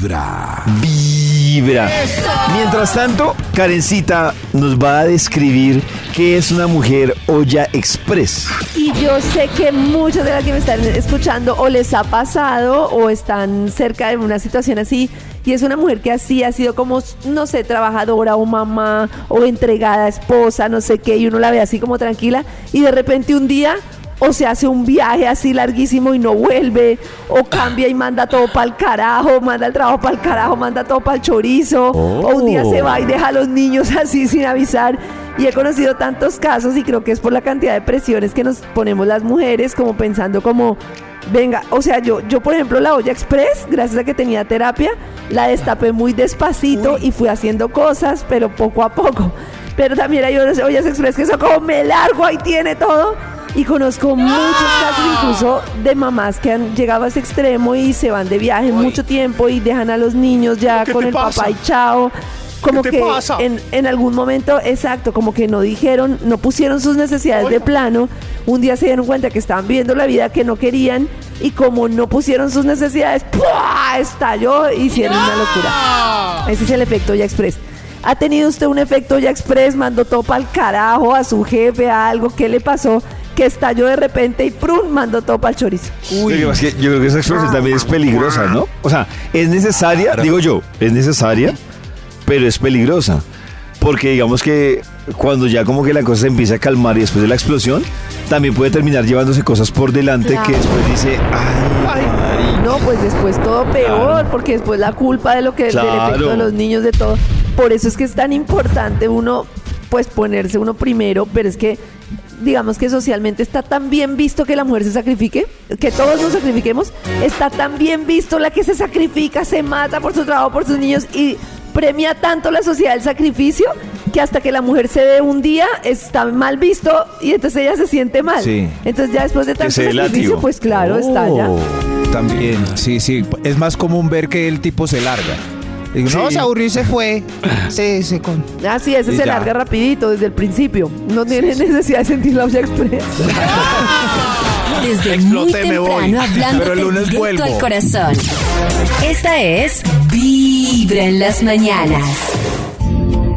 Vibra. Vibra. Mientras tanto, Karencita nos va a describir qué es una mujer olla express. Y yo sé que muchos de las que me están escuchando o les ha pasado o están cerca de una situación así. Y es una mujer que así ha sido como, no sé, trabajadora o mamá o entregada, esposa, no sé qué, y uno la ve así como tranquila. Y de repente un día o se hace un viaje así larguísimo y no vuelve, o cambia y manda todo para el carajo, manda el trabajo para el carajo, manda todo para el chorizo, o un día se va y deja a los niños así sin avisar. Y he conocido tantos casos y creo que es por la cantidad de presiones que nos ponemos las mujeres, como pensando como, venga, o sea, yo, yo por ejemplo la olla express, gracias a que tenía terapia, la destapé muy despacito y fui haciendo cosas, pero poco a poco. Pero también hay ollas express que son como me largo, ahí tiene todo y conozco muchos casos incluso de mamás que han llegado a ese extremo y se van de viaje mucho tiempo y dejan a los niños ya con el papá y chao. Como que En, en algún momento, exacto, como que no dijeron, no pusieron sus necesidades de plano. Un día se dieron cuenta que estaban viviendo la vida que no querían y como no pusieron sus necesidades, ¡pua! estalló y hicieron una locura. Ese es el efecto ya express. ¿Ha tenido usted un efecto ya express? Mandó todo para el carajo a su jefe, a algo. ¿Qué le pasó? Que estalló de repente y ¡prum! mandó todo para el chorizo. Uy. yo creo que esa expresión también es peligrosa, ¿no? O sea, es necesaria, digo yo, es necesaria, pero es peligrosa. Porque digamos que cuando ya como que la cosa se empieza a calmar y después de la explosión, también puede terminar llevándose cosas por delante que después dice, ay, No, pues después todo peor, porque después la culpa de lo que del efecto de los niños, de todo. Por eso es que es tan importante uno, pues ponerse uno primero, pero es que digamos que socialmente está tan bien visto que la mujer se sacrifique, que todos nos sacrifiquemos, está tan bien visto la que se sacrifica, se mata por su trabajo, por sus niños y premia tanto la sociedad el sacrificio que hasta que la mujer se dé un día está mal visto y entonces ella se siente mal. Entonces ya después de tanto sacrificio, pues claro, está ya. Oh. También, sí, sí. Es más común ver que el tipo se larga. No, se aburrió y se fue. Sí, se con... Así es, se larga rapidito desde el principio. No tiene necesidad de sentir la olla express. Desde muy temprano hablando Pero el lunes vuelvo. al corazón. Esta es Vibra en las mañanas.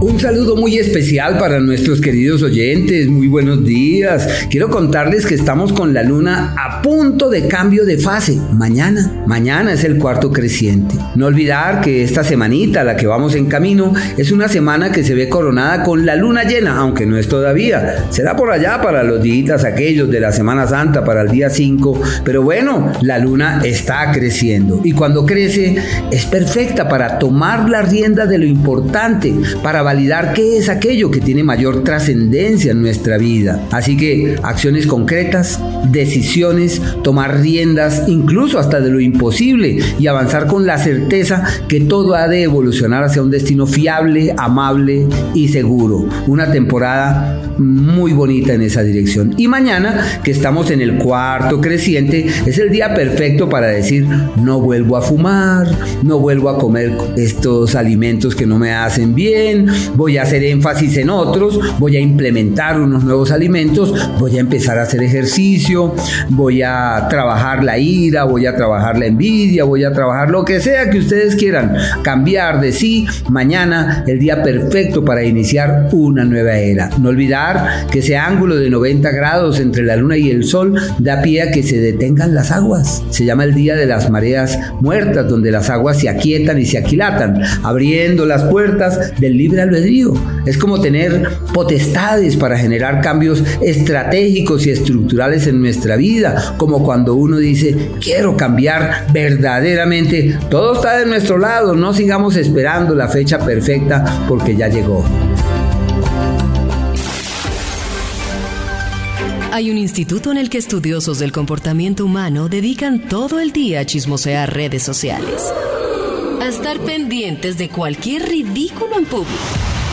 Un saludo muy especial para nuestros queridos oyentes, muy buenos días. Quiero contarles que estamos con la luna a punto de cambio de fase. Mañana, mañana es el cuarto creciente. No olvidar que esta semanita, la que vamos en camino, es una semana que se ve coronada con la luna llena, aunque no es todavía. Será por allá para los días aquellos de la Semana Santa, para el día 5. Pero bueno, la luna está creciendo. Y cuando crece, es perfecta para tomar la rienda de lo importante, para validar qué es aquello que tiene mayor trascendencia en nuestra vida. Así que acciones concretas, decisiones, tomar riendas, incluso hasta de lo imposible y avanzar con la certeza que todo ha de evolucionar hacia un destino fiable, amable y seguro. Una temporada muy bonita en esa dirección. Y mañana, que estamos en el cuarto creciente, es el día perfecto para decir, no vuelvo a fumar, no vuelvo a comer estos alimentos que no me hacen bien, voy a hacer énfasis en otros, voy a implementar unos nuevos alimentos, voy a empezar a hacer ejercicio, voy a trabajar la ira, voy a trabajar la envidia, voy a trabajar lo que sea que ustedes quieran cambiar de sí. Mañana el día perfecto para iniciar una nueva era. No olvidar que ese ángulo de 90 grados entre la luna y el sol da pie a que se detengan las aguas. Se llama el día de las mareas muertas, donde las aguas se aquietan y se aquilatan, abriendo las puertas del libre albedrío. Es como tener potestades para generar cambios estratégicos y estructurales en nuestra vida, como cuando uno dice, quiero cambiar verdaderamente. Todo está de nuestro lado, no sigamos esperando la fecha perfecta porque ya llegó. Hay un instituto en el que estudiosos del comportamiento humano dedican todo el día a chismosear redes sociales a estar pendientes de cualquier ridículo en público,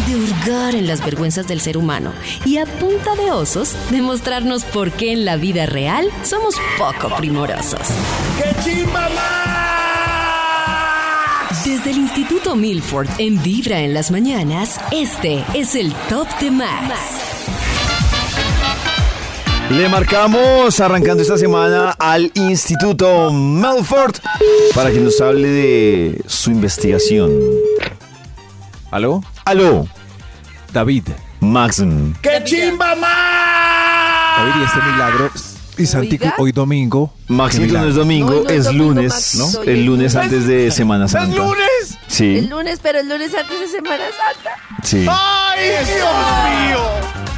de hurgar en las vergüenzas del ser humano y a punta de osos demostrarnos por qué en la vida real somos poco primorosos. ¡Qué Desde el Instituto Milford en Vibra en las mañanas, este es el Top de Max. Le marcamos arrancando esta semana al Instituto Melford para que nos hable de su investigación. ¿Aló? Aló, David. Maxim. ¡Qué chimba más! David, y este milagro. Y Santico, Oiga. hoy domingo. Maxito no es domingo, No, no es es domingo, lunes, ¿no? El es lunes antes de Semana Santa. lunes? Sí, El lunes, pero el lunes antes de Semana Santa. sí. ¡Ay, Dios mío!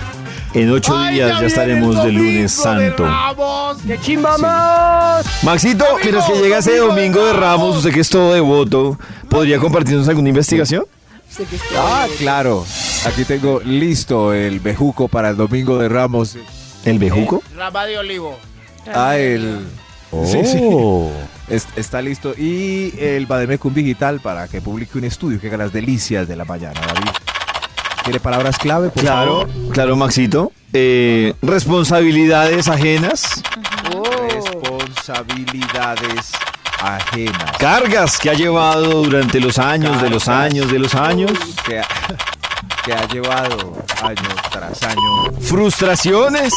En ocho Ay, días ya estaremos el de lunes domingo de santo. Ramos. ¡Qué chimba más! Maxito, Domingo, mientras que llega ese domingo de Ramos, usted que es todo devoto, ¿podría compartirnos alguna investigación? Ah, claro. Aquí tengo listo el bejuco para el domingo de Ramos. ¿El bejuco? Rama de olivo. Ah, el. Sí, sí. Es- está listo. Y el Bademecum Digital para que publique un estudio que haga las delicias de la mañana, David. ¿Quiere palabras clave? Por Claro, favor? claro, Maxito. Eh, responsabilidades ajenas, Responsabilidades ajenas. cargas que ha llevado durante los años, de los años, de los años, que ha, que ha llevado año tras año frustraciones,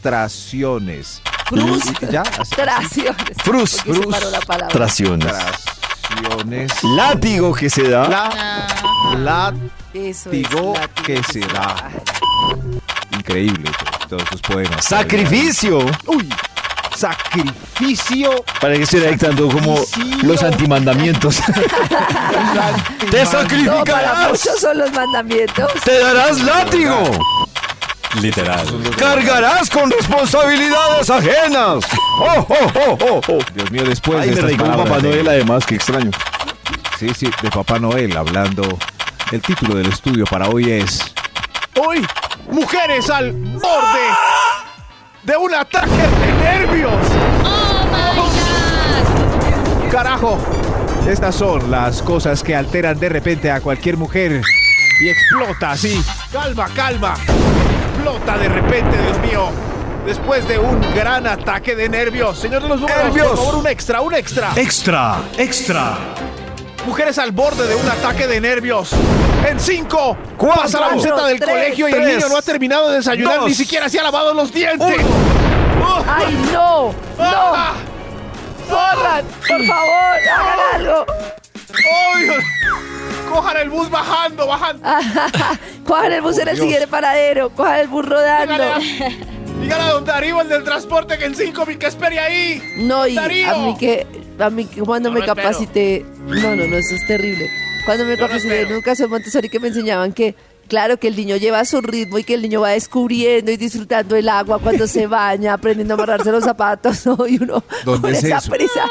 frustraciones. Frus- Y- ¿Ya? Así- Traciones. Frus- Porque se paró la palabra. frustraciones, Látigo que se da, La, Eso es, látigo látigo que se da. Increíble todos sus poemas. sacrificio. Uy, sacrificio. Para que estoy dictando como los antimandamientos. Te No, para sacrificarás, muchos son los mandamientos. te darás látigo, Literal. cargarás con responsabilidades ajenas. Oh, oh, oh, oh, oh. Dios mío, después Ay, de me estas Papá de- Noel además, qué extraño. Sí, sí, de Papá Noel hablando. El título del estudio para hoy es Hoy, mujeres al borde de un ataque de nervios. Carajo. Estas son las cosas que alteran de repente a cualquier mujer. Y explota así. Calma, calma. Explota de repente, Dios mío. Después de un gran ataque de nervios. Señor de los números, Nervios. por favor, un extra, un extra. Extra, extra. Mujeres al borde de un ataque de nervios. En cinco, Cuatro, pasa la buceta del tres, colegio y el niño no ha terminado de desayunar, dos, ni siquiera se ha lavado los dientes. Oh, ¡Ay, no! ¡No! ah, ¡Corran! ¡Por favor! ¡Hagan algo! ¡ay! Cojan el bus bajando, bajando. Cojan el bus en el siguiente paradero. Cojan el bus rodando. Dígale a, don Darío, el del transporte, que en cinco mi que espere ahí. No, y Darío. a mí que, a mí que cuando me no espero. capacité, no, no, no, eso es terrible. Cuando me Yo no capacité en espero. educación Montessori que me enseñaban que, claro, que el niño lleva su ritmo y que el niño va descubriendo y disfrutando el agua cuando se baña, aprendiendo a amarrarse los zapatos, ¿no? Y uno ¿Dónde con es esa eso? prisa,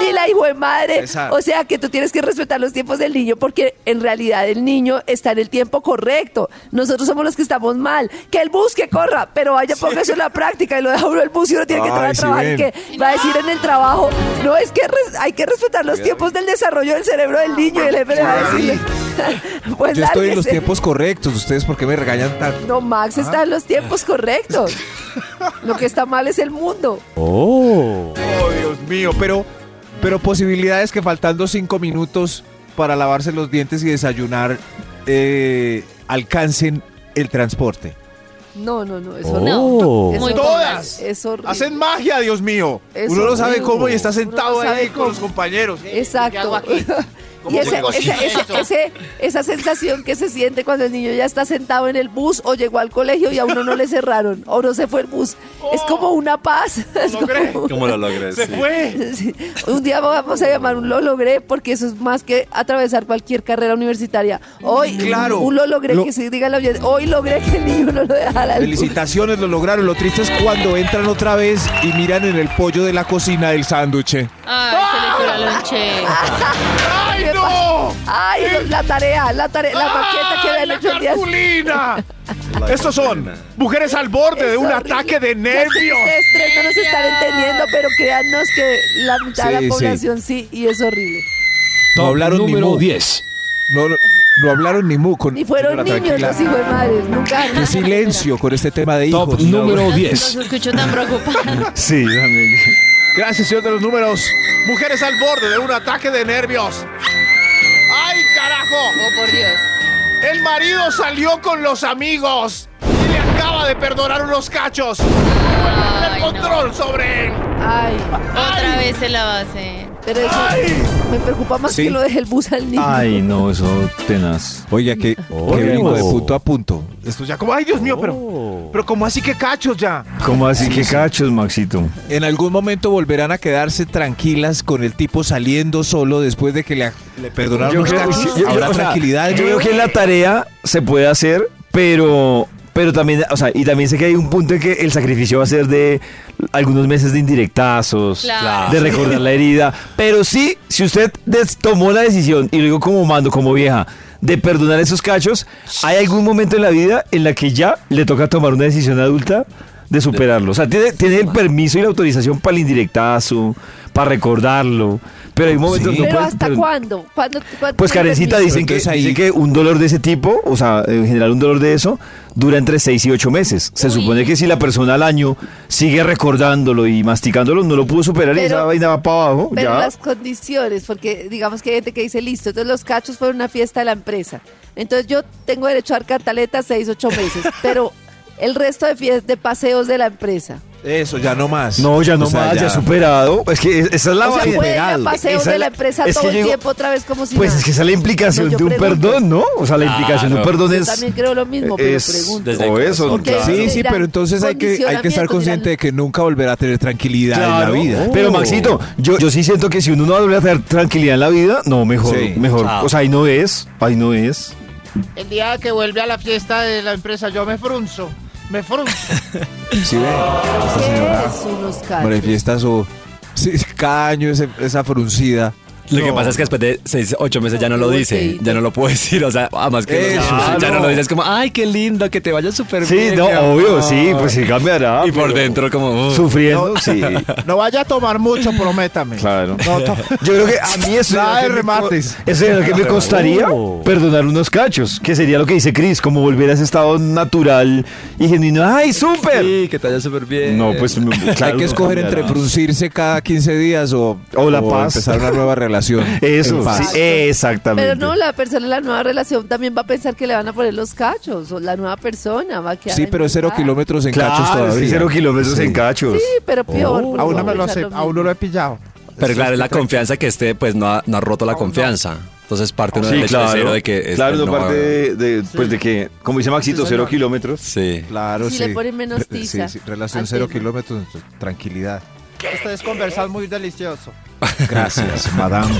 ni la hijo de madre. Esa- O sea que tú tienes que respetar los tiempos del niño porque en realidad el niño está en el tiempo correcto. Nosotros somos los que estamos mal. Que el bus que corra, pero vaya, ponga eso en la práctica y lo deja uno el bus y uno tiene que entrar a sí trabajar y que va a decir en el trabajo, no es que hay que respetar los tiempos del desarrollo del cerebro del niño y el jefe le va a decirle, pues Yo estoy en los tiempos correctos. ¿Ustedes por qué me regañan tanto? No, Max está en los tiempos correctos. Lo que está mal es el mundo. Oh, Dios mío, pero, pero posibilidades que faltando cinco minutos para lavarse los dientes y desayunar eh, alcancen el transporte. No, no, no, eso Oh. no. Todas. Es horrible. Hacen magia, Dios mío. Es Uno no sabe cómo y está sentado no ahí con cómo. los compañeros. Exacto. cocina ese- ese- eso? ese- esa sensación que se siente cuando el niño ya está sentado en el bus o llegó al colegio y a uno no le cerraron o no se fue el bus. Es como una paz. Es Lo logré. como- ¿Cómo lo logré? Se Sí. fue. Sí. Un día vamos a llamar un lo logré porque eso es más que atravesar cualquier carrera universitaria. Hoy, Claro. un lo logré Lo- que se diga la oyente, Hoy logré que el niño no lo dejara al bus. Felicitaciones, lo lograron. Lo triste es cuando entran otra vez y miran en el pollo de la cocina del sándwich. Ay, se le la lonche. ¡Ay, no! Ay, la tarea, la tarea, la maqueta que ¡Ay, habían la hecho el día. cartulina! Estos son mujeres al borde de Es un horrible. ataque de nervios. Tres no nos están entendiendo, pero créannos que la mitad de Sí, la sí. población sí, y es horrible. No hablaron ni número mu. 10. No, no, no hablaron ni mu con Ni fueron niños tranquila. los hijos de madres, nunca. Qué silencio con este tema de Top hijos. número No 10. se escuchó tan preocupado. Sí, también. Gracias, señor de los números. Mujeres al borde de un ataque de nervios. Oh, por Dios. El marido salió con los amigos y le acaba de perdonar unos cachos. Ay, el no. control sobre él. Ay, Otra vez se la hacer. Pero eso me preocupa más Sí. que lo deje el bus al niño. Ay, no, eso tenaz. Oiga, que, Oh. que vengo de punto a punto. Esto ya como, ay Dios mío, pero, pero como así que cachos ya. ¿Cómo así Sí, que sí. cachos, Maxito? En algún momento volverán a quedarse tranquilas con el tipo saliendo solo después de que le, le perdonaron Yo los creo, cachos. yo- yo- Habrá o sea, tranquilidad. yo creo que la tarea se puede hacer, pero, pero también, o sea, y también sé que hay un punto en que el sacrificio va a ser de algunos meses de indirectazos, Claro. de recordar la herida. Pero sí, si usted tomó la decisión, y lo digo como mando, como vieja, de perdonar esos cachos, hay algún momento en la vida en la que ya le toca tomar una decisión adulta de superarlo. O sea, tiene, tiene el permiso y la autorización para el indirectazo, para recordarlo, pero hay momentos Sí. no pero puede- ¿hasta pero- cuándo? ¿Cuándo- cuándo pues Karencita dicen que, Entonces ahí- dice que un dolor de ese tipo, o sea, en general un dolor de eso, dura entre 6 y 8 meses. Se Uy. supone que si la persona al año sigue recordándolo y masticándolo, no lo pudo superar y Pero- esa vaina va para abajo. Pero ya. las condiciones, porque digamos que hay gente que dice, listo, entonces los cachos fueron una fiesta de la empresa. Entonces yo tengo derecho a dar cantaleta seis, ocho meses, pero el resto de, fies- de paseos de la empresa. Eso, ya no más. No, ya no O sea, más, ya. superado. Es que es- esa es la o sea, ir a Esa de es la empresa todo el tiempo otra vez como si Pues nada. es que esa es la implicación No, de un pregunto. perdón, ¿no? O sea, la implicación de un Claro. perdón Yo es... también creo lo mismo, pero es- pregunto. Desde o eso. corazón. claro. Sí, sí, pero entonces hay que, hay que estar consciente dirán. de que nunca volverá a tener tranquilidad en la Claro. vida. Pero Maxito, yo, yo sí siento que si uno no va a volver a tener tranquilidad en la vida, no, mejor, Sí. mejor. Ah. O sea, ahí no es, ahí no es. El día que vuelve a la fiesta de la empresa, yo me frunzo. Me frunzo. ¿Sí ve? Esta ¿Qué señora manifiesta su... sí, cada año ese- esa fruncida. Lo que No. pasa es que después de 6, 8 meses ya no lo dice, ya no lo puedo decir, o sea, además que Eso, ya, sí, ya no no. lo dices como, ay, qué lindo, que te vaya súper Sí, bien. no, mi amor". obvio, sí, pues sí cambiará. Y por pero dentro como, "Uf". Sufriendo, sí. No vaya a tomar mucho, prométame. Claro. No, to- Yo creo que a mí eso Nada es de lo que me co- remates. Eso es lo que me costaría perdonar unos cachos, que sería lo que dice Chris, como volver a ese estado natural y genuino. ¡Ay, súper! Sí, que te vaya súper bien. No, pues me- claro, hay que no escoger cambiará. entre fruncirse cada 15 días o, O la paz. empezar una nueva relación. Eso, en paz. sí, exactamente. Pero no, la persona en la nueva relación también va a pensar que le van a poner los cachos, o la nueva persona va a quedar Sí, pero es cero kilómetros en Claro, cachos todavía. sí, cero kilómetros Sí. en cachos. Sí, pero peor. porque a uno va me lo he pillado. Pero claro, es la confianza que este pues no ha, no ha roto la confianza. Entonces parte uno Sí, del hecho de claro. cero de que este claro, no no parte de, de- pues de que, como dice Maxito, cero kilómetros. Sí. Claro, Si sí. le ponen menos tiza Sí, sí, relación cero kilómetros, tranquilidad. Ustedes conversan muy delicioso. Gracias, madame.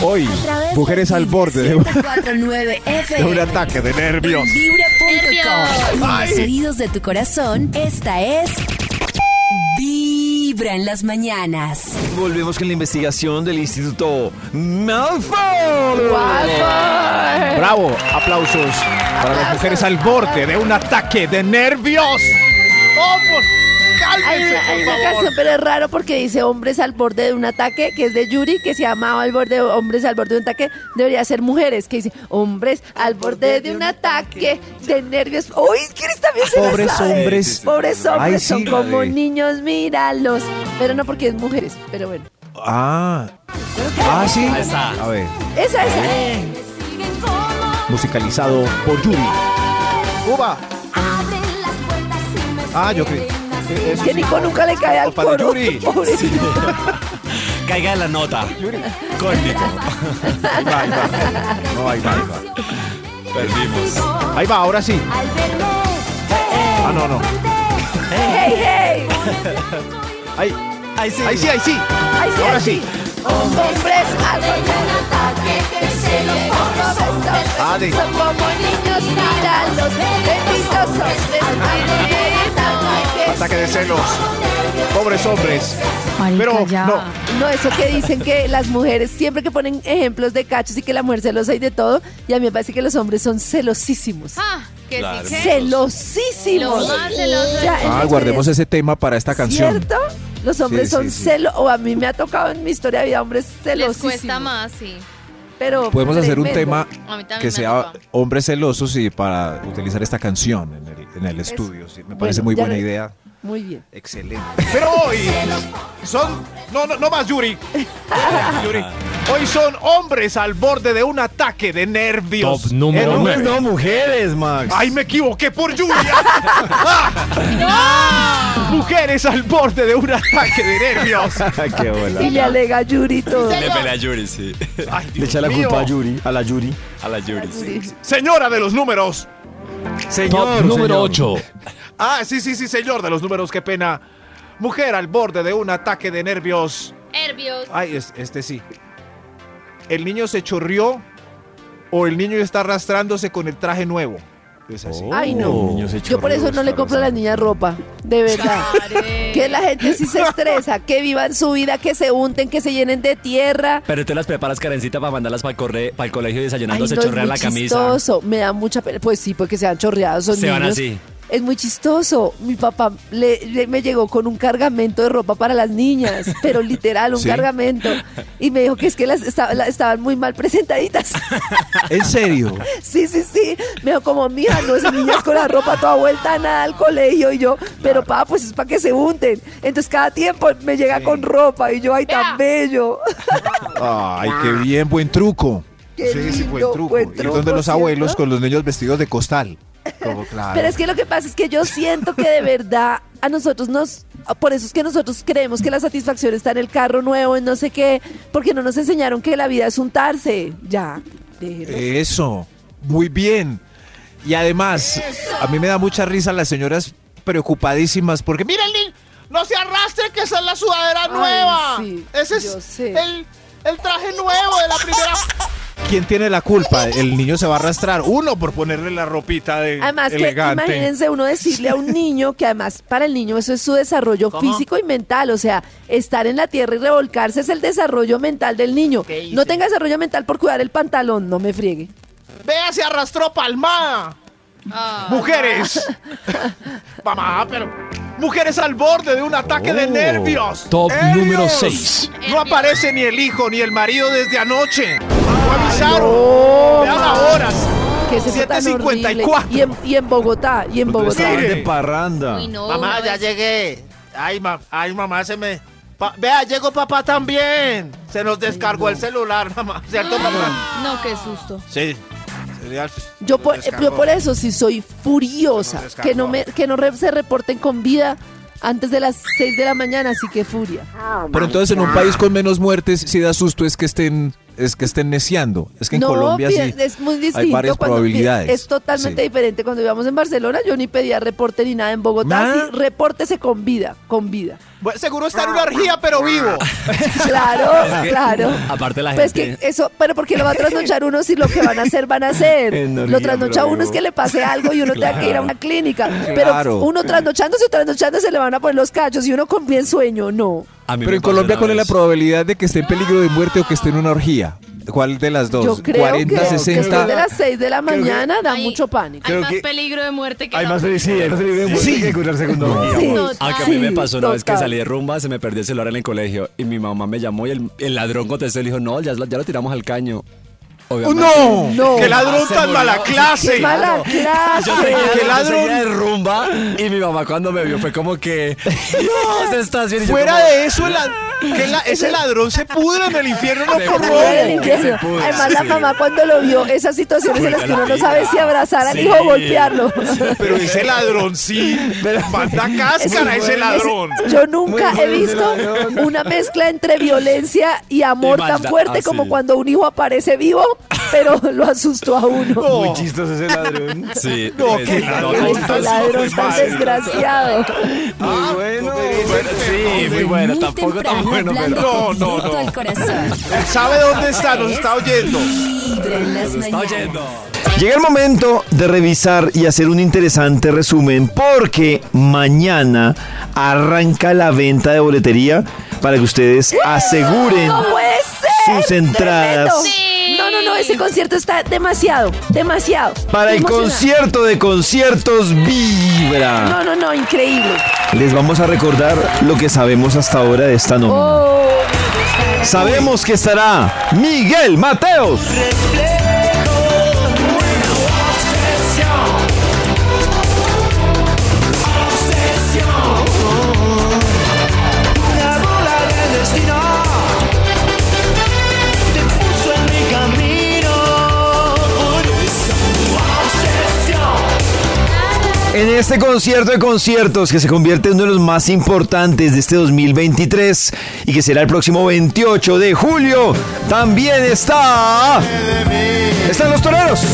Hoy, mujeres al borde de un, 104.9 de FM. un ataque de nervios. Vibra.com. En los oídos de tu corazón, esta es Vibra en las mañanas. Volvemos con la investigación del Instituto Malfoy. Bravo, aplausos para las mujeres al borde de un ataque de nervios. ¡Vamos! Hay ¡Cálmense, una, hay por una favor! canción, pero es raro porque dice hombres al borde de un ataque, que es de Yuri, que se llamaba al borde, hombres al borde de un ataque. Debería ser mujeres, que dice hombres al borde de un ataque de nervios. ¡Uy! ¿Quieres también se la Pobres sabe? hombres. Pobres hombres Ay, son como niños, míralos. Pero no porque es mujeres, pero bueno. Ah, ah, sí. A ver, Esa, esa. musicalizado por Yuri. ¡Cuba! Ah, yo creo. Eso Que. Nico nunca le cae al coro. Yuri. Caiga en la nota. Cósmico. Ahí va, ahí va. No, ahí va, ahí va. Perdimos. Ahí va, ahora sí. Ah, no, no. ¡Hey, hey! Ahí, Ahí sí. ahí sí, ahí sí. Ay, sí, Ahora sí. Hombres al borde de un ataque que se los hombres de- son como niños, míralos. Benditos hombres. Ataque de celos. Pobres hombres. Pero no. No, eso que dicen que las mujeres, siempre que ponen ejemplos de cachos y que la mujer celosa y de todo, y a mí me parece que los hombres son celosísimos. Ah, que Claro. sí que. Celosísimos. Ah, guardemos ese tema para esta canción. ¿Cierto? Los hombres Sí, son sí, sí. celos, o a mí me ha tocado en mi historia de vida hombres Les celosísimos. cuesta más, sí. Pero Podemos hacer un tema que sea hombres celosos y para utilizar esta canción en el, en el estudio. sí, me parece Bueno, muy buena re- idea. Muy bien. Excelente. Pero hoy son. No, no, no más, Yuri. Yuri. Hoy son hombres al borde de un ataque de nervios. Top número Hombres nueve. no, mujeres, Max. ¡Ay, me equivoqué por lluvia! Mujeres al borde de un ataque de nervios. Qué bola. Y le alega a Yuri todo. Le pelea a Yuri, sí. Ay, Le Dios echa la mío. culpa a Yuri, a la Yuri. A la Yuri, sí. Señora de los números. Señor, Top número señor. 8. Ah, sí, sí, sí, señor de los números, qué pena. Mujer al borde de un ataque de nervios. Nervios. Ay, es- este sí. ¿El niño se chorrió o el niño está arrastrándose con el traje nuevo? Es así. Ay, no. Oh, Yo por eso no le compro a las niñas ropa. De verdad. Que la gente sí se estresa, que vivan su vida, que se unten, que se llenen de tierra. Pero tú las preparas, Karencita, para mandarlas para el, corre- para el colegio Ay, desayunando, no, se es chorrean la camisa. chistoso. Me da mucha pena. Pues sí, porque se han chorreado son Se van niños. así. Es muy chistoso. Mi papá le, le- me llegó con un cargamento de ropa para las niñas, pero literal, un ¿Sí? cargamento. Y me dijo que es que las esta- la- estaban muy mal presentaditas. ¿En serio? Sí, sí, sí. Me dijo como, mija, no esas niñas con la ropa toda vuelta a nada al colegio. Y yo, pero papá, pues es para que se unten. Entonces cada tiempo me llega con ropa y yo, ay, tan bello. Ay, qué bien, buen truco. Qué sí, sí, buen lindo, truco. buen y donde los abuelos ¿cierto? con los niños vestidos de costal. Como, claro. Pero es que lo que pasa es que yo siento que de verdad a nosotros nos... Por eso es que nosotros creemos que la satisfacción está en el carro nuevo, en no sé qué, porque no nos enseñaron que la vida es untarse. Ya, déjenlo. Eso, muy bien. Y además, a mí me da mucha risa las señoras preocupadísimas porque niño, no se arrastre que esa es la sudadera Ay, nueva. sí, Ese es el, el traje nuevo de la primera. ¿Quién tiene la culpa? El niño se va a arrastrar. Uno por ponerle la ropita de Además que elegante. imagínense uno decirle a un niño que además para el niño eso es su desarrollo físico y mental, o sea, estar en la tierra y revolcarse es el desarrollo mental del niño. No tenga desarrollo mental por cuidar el pantalón, no me friegue. Vea, se arrastró palmada. Ah. Mujeres. Mamá, pero. Mujeres al borde de un ataque de Oh. nervios. Top ¡Ellos! número 6. No aparece ni el hijo ni el marido desde anoche. No avisaron. no, Vean. Que es eso tan 7:54. horrible. Y en, y en Bogotá, y en Bogotá. De parranda. Uy, no, Mamá, ya es- llegué. Ay, ma- ay, mamá, se me. Pa- Vea, llegó papá también. Se nos descargó el celular, mamá. ¿Cierto, papá? No, qué susto. Sí. Yo por, yo por eso sí soy furiosa. Que no, me, que no re- se reporten con vida antes de las 6 de la mañana, así que furia. Pero entonces en un país con menos muertes, si da susto es que estén, es que estén neciando. Es que en no, Colombia sí. es muy distinto. hay varias probabilidades. Es totalmente Sí. diferente. Cuando íbamos en Barcelona, yo ni pedía reporte ni nada. En Bogotá, Nada. sí, repórtese con vida, con vida. Bueno, seguro está en una orgía, pero vivo. Claro, claro. Aparte la Pues gente... que eso, pero porque lo va a trasnochar uno si lo que van a hacer van a hacer. Lo trasnocha uno es que le pase algo y uno tenga que ir a una clínica. Pero Claro. uno trasnochándose o trasnochándose le van a poner los cachos y uno con bien sueño, no. A mí Pero en Colombia, ¿cuál es la probabilidad de que esté en peligro de muerte o que esté en una orgía? ¿Cuál de las dos? Yo creo 40, que, que 60. después de las 6 de la que- mañana da Hay- mucho pánico. Hay Creo más que- peligro de muerte que Hay más felicidad, hay más felicidad de muerte Sí. que encontrarse con. Sí. Total. Aunque a mí me pasó una vez que salí de rumba, se me perdió el celular en el colegio y mi mamá me llamó y el, el ladrón contestó y le dijo, no, ya, ya lo tiramos al caño. Obviamente. ¡No! No. ¡Qué ladrón Se tan murió. mala clase! ¡Qué mala Yo clase! seguía, ¡Qué yo ladrón! seguía de rumba y mi mamá cuando me vio fue como que, Dios, estás bien. Y yo Fuera como, de eso, el, lad- que la- ese ladrón se pudre en el infierno no por robo. Además, la mamá cuando lo vio, esas situaciones en las que uno no sabe si abrazar al Sí. hijo o golpearlo. Pero ese ladrón sí. Manda cáscara ese ladrón. Yo nunca he visto una mezcla entre violencia y amor Y tan fuerte ah, como sí. cuando un hijo aparece vivo, pero lo asustó a uno. Muy chistoso ese ladrón. Sí, No, qué no, ladrón. Qué ladrón tan desgraciado. Muy bueno. bueno, sí, muy bueno, Muy tampoco tan bueno, pero... No, no, no. Él sabe dónde está, nos está oyendo. Las Está oyendo. Llega el momento de revisar y hacer un interesante resumen porque mañana arranca la venta de boletería para que ustedes aseguren ¡No puede ser! sus entradas ¡Tremendo! Ese concierto está demasiado, demasiado. para el concierto de conciertos Vibra. No, no, no, increíble. Les vamos a recordar lo que sabemos hasta ahora de esta nómina. Oh, Sabemos que estará Miguel Mateos. En este concierto de conciertos que se convierte en uno de los más importantes de este 2023 y que será el próximo 28 de julio, también está... Están los toreros.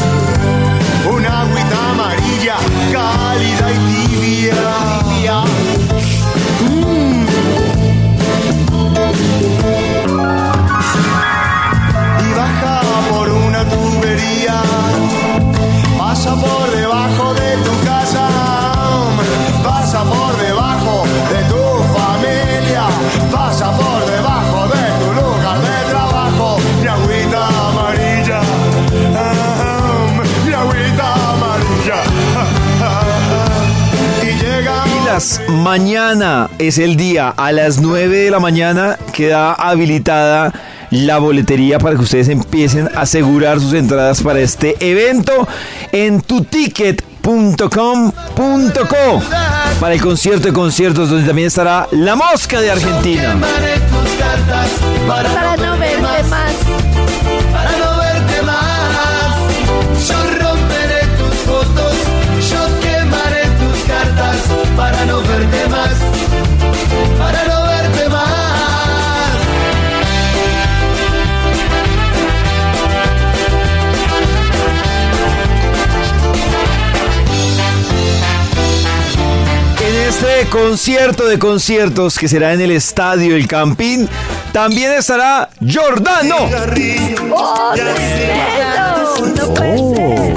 Una agüita amarilla, cálida y tibia. Mañana es el día. A las 9 de la mañana queda habilitada la boletería para que ustedes empiecen a asegurar sus entradas para este evento en tuticket.com.co para el concierto de conciertos donde también estará La Mosca de Argentina. Para no verte más. Este concierto de conciertos que será en el estadio El Campín, también estará Jordano. ¡Oh, tremendo! No puede ser.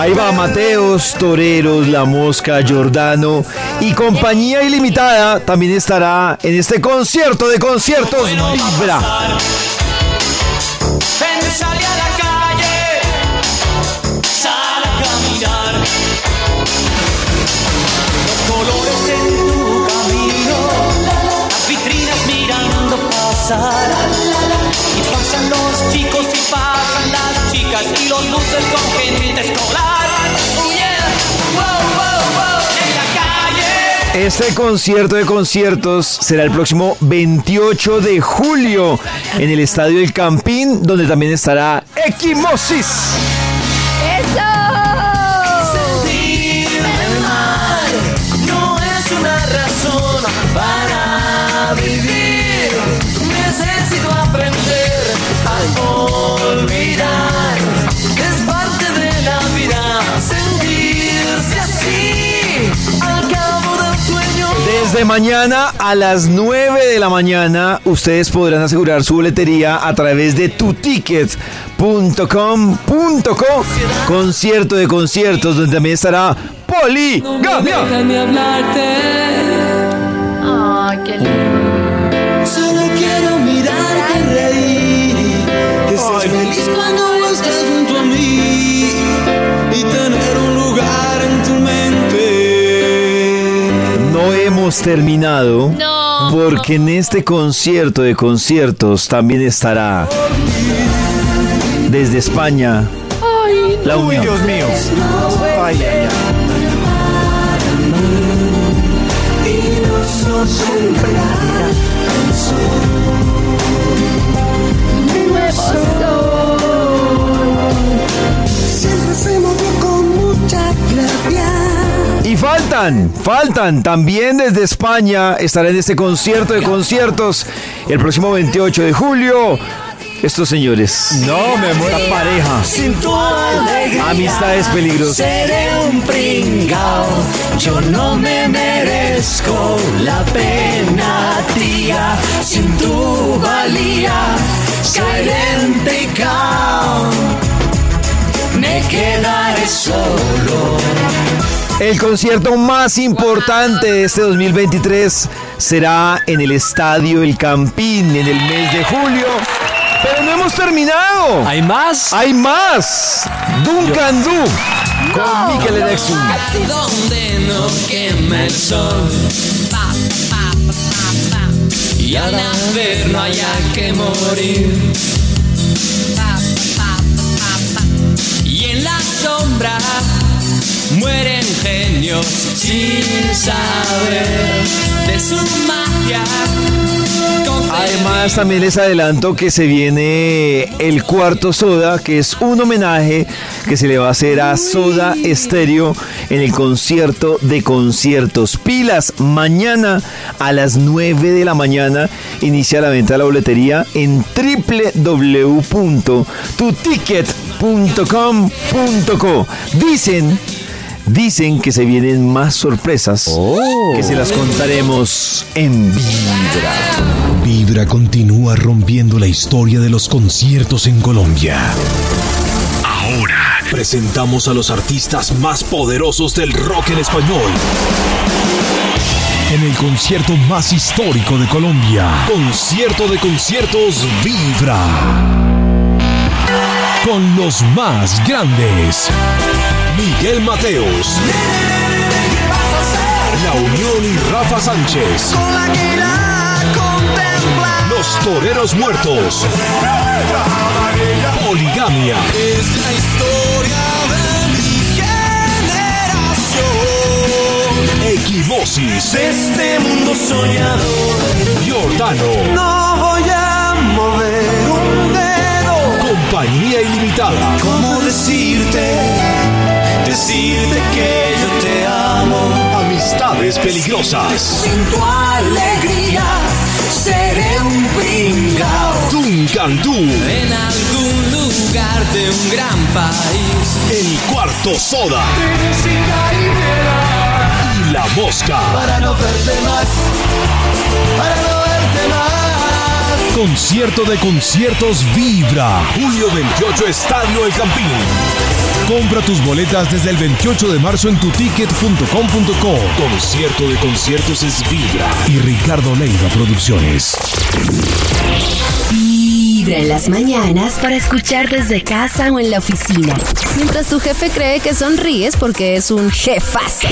Ahí va Mateos, Toreros, La Mosca, Jordano y compañía ilimitada. También estará en este concierto de conciertos Vibra. Y pasan los chicos y pasan las chicas y los luces con gente Este concierto de conciertos será el próximo 28 de julio en el Estadio El Campín, donde también estará Equimosis. Desde mañana a las 9 de la mañana ustedes podrán asegurar su boletería a través de tuticket.com.co concierto de conciertos donde también estará Poligamia. Déjame hablarte. Ay, qué lindo. Solo quiero mirarte reír. Que seas feliz cuando hemos terminado No. porque en este concierto de conciertos también estará desde España la Uy, Unión. Dios mío. Ay, ay, ay. Faltan, faltan. También desde España estará en este concierto de conciertos el próximo 28 de julio. Estos señores. No, me muero. Esta pareja. Sin tu alegría Amistades peligrosas. seré un pringao. Yo no me merezco la pena, tía. Sin tu valía seré un. Me quedaré solo. El concierto más importante de este 2023 será en el Estadio El Campín en el mes de julio. Pero no hemos terminado. ¿Hay más? Hay más. Duncan Du con Miquel Erexum. donde no quema el sol. Pa, pa, pa, pa. Y al nacer no haya que morir. Pa, pa, pa, pa. Y en la sombra mueren genios sin saber de su magia. Además, también les adelanto que se viene el cuarto Soda, que es un homenaje que se le va a hacer a Soda Stereo en el concierto de conciertos. Pilas, mañana a las 9 de la mañana inicia la venta de la boletería en www.tuticket.com.co. Dicen Dicen que se vienen más sorpresas que se las contaremos en Vibra. Vibra continúa rompiendo la historia de los conciertos en Colombia. Ahora presentamos a los artistas más poderosos del rock en español. En el concierto más histórico de Colombia, concierto de conciertos Vibra. Con los más grandes. Miguel Mateos. La Unión y Rafa Sánchez. Los Toreros Muertos. Poligamia. Es la historia de mi generación. Equimosis. Este mundo soñador. Giordano. No voy a mover un dedo. Compañía ilimitada. ¿Cómo decirte? Decirte que yo te amo. Amistades peligrosas. Sin tu alegría seré un pringao. Duncan Du. En algún lugar de un gran país. El cuarto soda. Y la mosca. Para no verte más. Para no verte más. Concierto de conciertos Vibra. Julio 28 Estadio El Campín. Compra tus boletas desde el 28 de marzo en tuticket.com.co. Concierto de conciertos es Vibra. Y Ricardo Leiva Producciones. Vibra en las mañanas para escuchar desde casa o en la oficina. Mientras tu jefe cree que sonríes porque es un jefazo.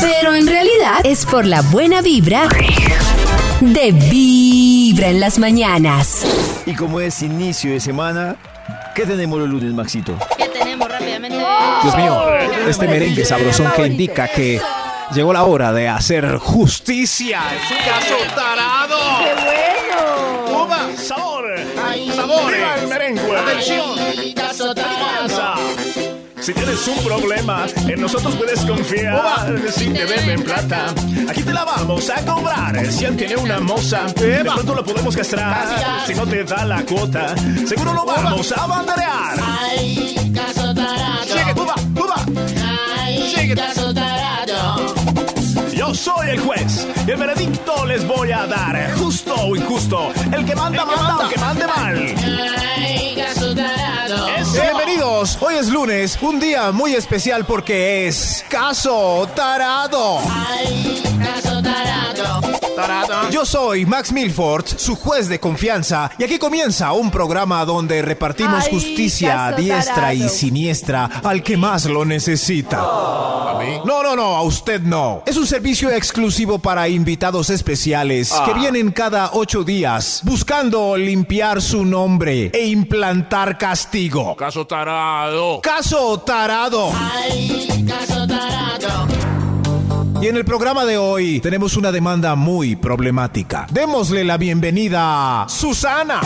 Pero en realidad es por la buena vibra de Vibra en las mañanas. Y como es inicio de semana, ¿qué tenemos los lunes, Maxito? ¿Qué tenemos rápidamente? Dios mío, este merengue sabrosón que indica que llegó la hora de hacer justicia. Es un caso tarado. ¡Qué bueno! ¡Uva! ¡Sabor! ¡Sabor! ¡Viva el merengue! ¡Atención! Si tienes un problema, en nosotros puedes confiar. Si te deben plata, aquí te la vamos a cobrar. Si él tiene una moza, de pronto lo podemos castrar. Si no te da la cuota, seguro lo vamos a banderear. Ay, caso tarado. Sigue, uva, uva. Ay, Sigue. caso tarado. Yo soy el juez y el veredicto les voy a dar. Justo o injusto, el que manda, manda, aunque mande mal. Ay, caso tarado. Eso. Bienvenidos, hoy es lunes, un día muy especial porque es caso tarado. Ay, caso tarado. Yo soy Max Milford, su juez de confianza, y aquí comienza un programa donde repartimos Ay, justicia a diestra y siniestra al que más lo necesita. No, no, no, a usted no. Es un servicio exclusivo para invitados especiales que vienen cada ocho días buscando limpiar su nombre e implantar castigo. Caso tarado. Caso tarado. Ay, caso tarado. Y en el programa de hoy tenemos una demanda muy problemática. Démosle la bienvenida a Susana.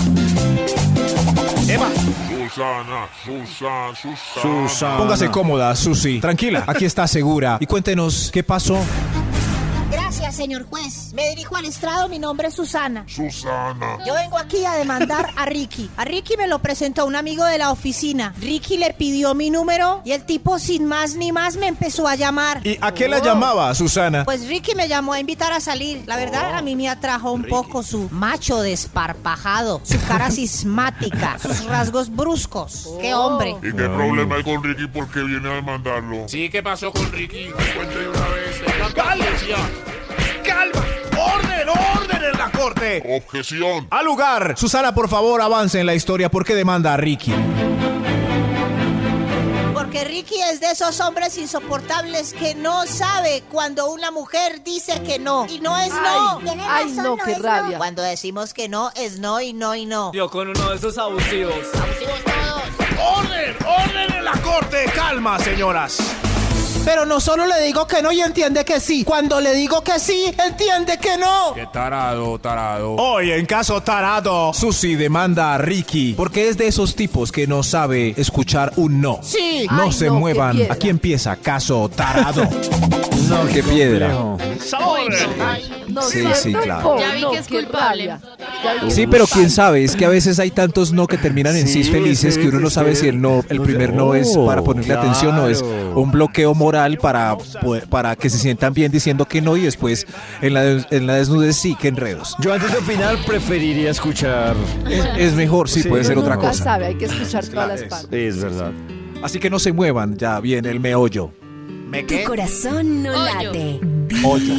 Eva, Susana, Susana, Susana. póngase cómoda, Susi. Tranquila, aquí está segura. Y cuéntenos qué pasó. Gracias, señor juez. Me dirijo al estrado, mi nombre es Susana. Susana. Yo vengo aquí a demandar a Ricky. A Ricky me lo presentó un amigo de la oficina. Ricky le pidió mi número y el tipo sin más ni más me empezó a llamar. ¿Y a qué la llamaba, Susana? Pues Ricky me llamó a invitar a salir. La verdad, a mí me atrajo un poco su macho desparpajado, su cara sismática, sus rasgos bruscos. ¡Qué hombre! ¿Y qué problema hay con Ricky porque viene a demandarlo? Sí, ¿qué pasó con Ricky? Cuente de una vez. ¡Calma! ¡Calma! ¡Orden, orden! en la corte. Objeción. Al lugar. Susana, por favor, avance en la historia. ¿Por qué demanda a Ricky? Porque Ricky es de esos hombres insoportables que no sabe cuando una mujer dice que no. Y no es no. Ay, ay, no, qué rabia. Cuando decimos que no, es no y no y no. Yo con uno de esos abusivos. ¡Orden! ¡Orden en la corte! ¡Calma, señoras! Pero no solo le digo que no y entiende que sí. Cuando le digo que sí, entiende que no. Qué tarado, tarado. Hoy, en caso tarado, Susi demanda a Ricky porque es de esos tipos que no sabe escuchar un no. Sí. No Ay, se no, qué muevan. piedra. Aquí empieza caso tarado. No, qué piedra. No, Sí, ¿cierto? sí, claro. Ya vi que es qué culpable. rabia. Sí, es pero quién sabe, es que a veces hay tantos no que terminan en sí felices sí, que uno no sabe sí. si el no, el primer no es para ponerle Oh, atención o es claro. un bloqueo moral para, para que se sientan bien diciendo que no y después en la, en la desnudez sí, que enredos. Yo antes de opinar preferiría escuchar. Es, es mejor, sí, Sí, puede ser otra cosa. sabe, hay que escuchar todas las partes. Es verdad. Así que no se muevan, ya viene el meollo. Tu corazón no Hoyo. late. Olla.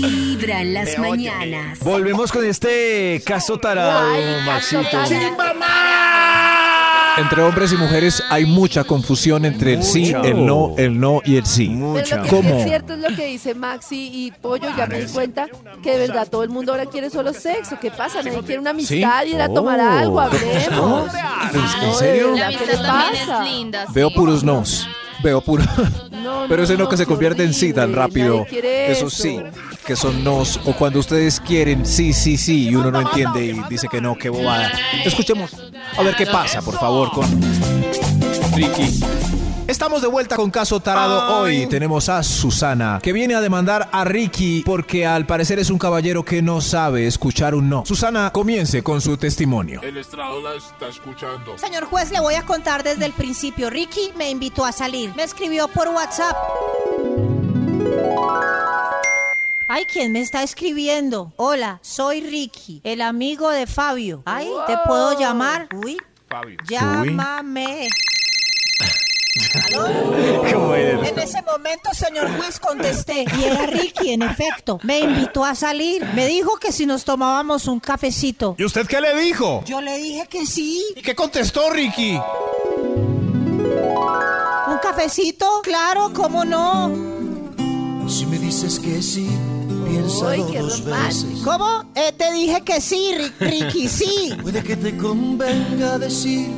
Vibra en las mañanas. Volvemos con este caso tarado, Ay, Maxito. Entre hombres y mujeres hay mucha confusión entre el sí, Mucha. el no, el no y el sí. Pero Mucha. lo que sí ¿Cómo? es cierto es lo que dice Maxi y Pollo, ya me di cuenta que de verdad todo el mundo ahora quiere solo sexo. ¿Qué pasa? Nadie quiere una amistad y ir a tomar Oh. algo, hablemos. ¿En serio? La ¿Qué le amistad también pasa? es linda. Veo sí. puros nos. Veo puro. No, Pero ese no que se convierte en sí tan rápido. Eso eso. sí, que son nos. O cuando ustedes quieren sí, sí, sí, y uno no entiende y dice que no, qué bobada. Escuchemos. A ver qué pasa, por favor, con Ricky. Estamos de vuelta con Caso Tarado. Hoy tenemos a Susana, que viene a demandar a Ricky porque al parecer es un caballero que no sabe escuchar un no. Susana, comience con su testimonio. El estrado la está escuchando. Señor juez, le voy a contar desde el principio. Ricky me invitó a salir. Me escribió por WhatsApp. Ay, ¿quién me está escribiendo? Hola, soy Ricky, el amigo de Fabio. Ay, ¿te puedo llamar? Uy, Fabio. llámame. ¿Cómo eres? En ese momento, señor juez, contesté. Y era Ricky, en efecto. Me invitó a salir. Me dijo que si nos tomábamos un cafecito. ¿Y usted qué le dijo? Yo le dije que sí. ¿Y qué contestó Ricky? ¿Un cafecito? Claro, ¿cómo no? Si me dices que sí, piénsalo qué dos veces. ¿Cómo? Eh, te dije que sí, Ri- Ricky, sí. Puede que te convenga no.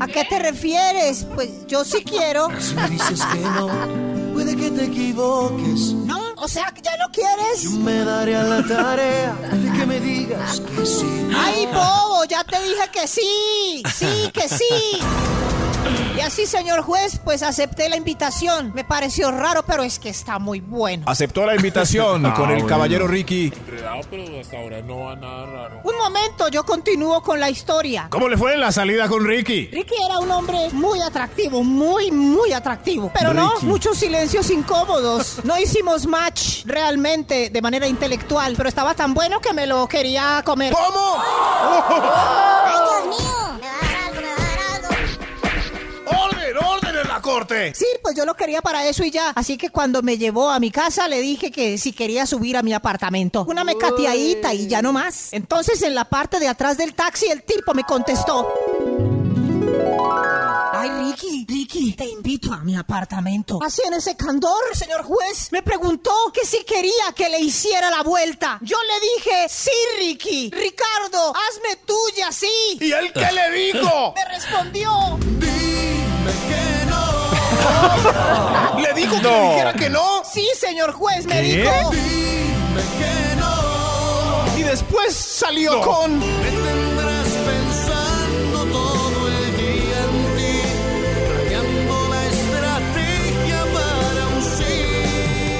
¿A qué te refieres? Pues yo sí quiero. Si dices que no, puede que te equivoques. ¿No? O sea, que ya no quieres. Yo me daré a la tarea de que me digas que sí. ¡Ay, bobo! Ya te dije que sí. Sí, que sí. Y así, señor juez, pues acepté la invitación. Me pareció raro, pero es que está muy bueno. Aceptó la invitación Ah, con el bueno. caballero Ricky. Enredado, pero hasta ahora no va nada raro. Un momento, yo continúo con la historia. ¿Cómo le fue en la salida con Ricky? Ricky era un hombre muy atractivo, muy, muy atractivo. Pero no, muchos silencios incómodos. No hicimos match realmente de manera intelectual, pero estaba tan bueno que me lo quería comer. ¿Cómo? ¡Ay, Dios mío! Me va a dar algo, me va a dar algo. ¡Orden, orden en la corte! Sí, pues yo lo quería para eso y ya. Así que cuando me llevó a mi casa le dije que si quería subir a mi apartamento. Una mecateadita y ya no más. Entonces en la parte de atrás del taxi el tipo me contestó. Ricky, Ricky, te invito a mi apartamento. Así en ese candor, señor juez, me preguntó que si quería que le hiciera la vuelta. Yo le dije, sí, Ricky. Ricardo, hazme tuya, sí. ¿Y él qué le dijo? Me respondió. ¿Le dijo que le dijera que no? Sí, señor juez, me ¿Qué? dijo. Y después salió con...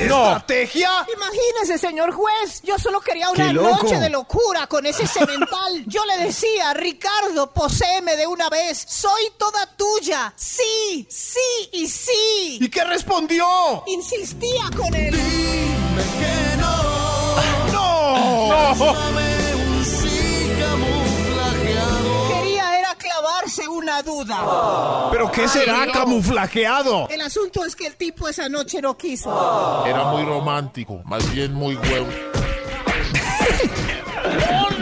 sí. ¿Estrategia? Imagínese, señor juez, yo solo quería una ¡Qué loco! noche de locura con ese cemental. Yo le decía, Ricardo, poséeme de una vez. Soy toda tuya. Sí, sí y sí. ¿Y qué respondió? Insistía con él. ¡No! Dame un clavarse una duda. ¿Pero qué será camuflajeado? El asunto es que el tipo esa noche no quiso. Era muy romántico, más bien muy huevo.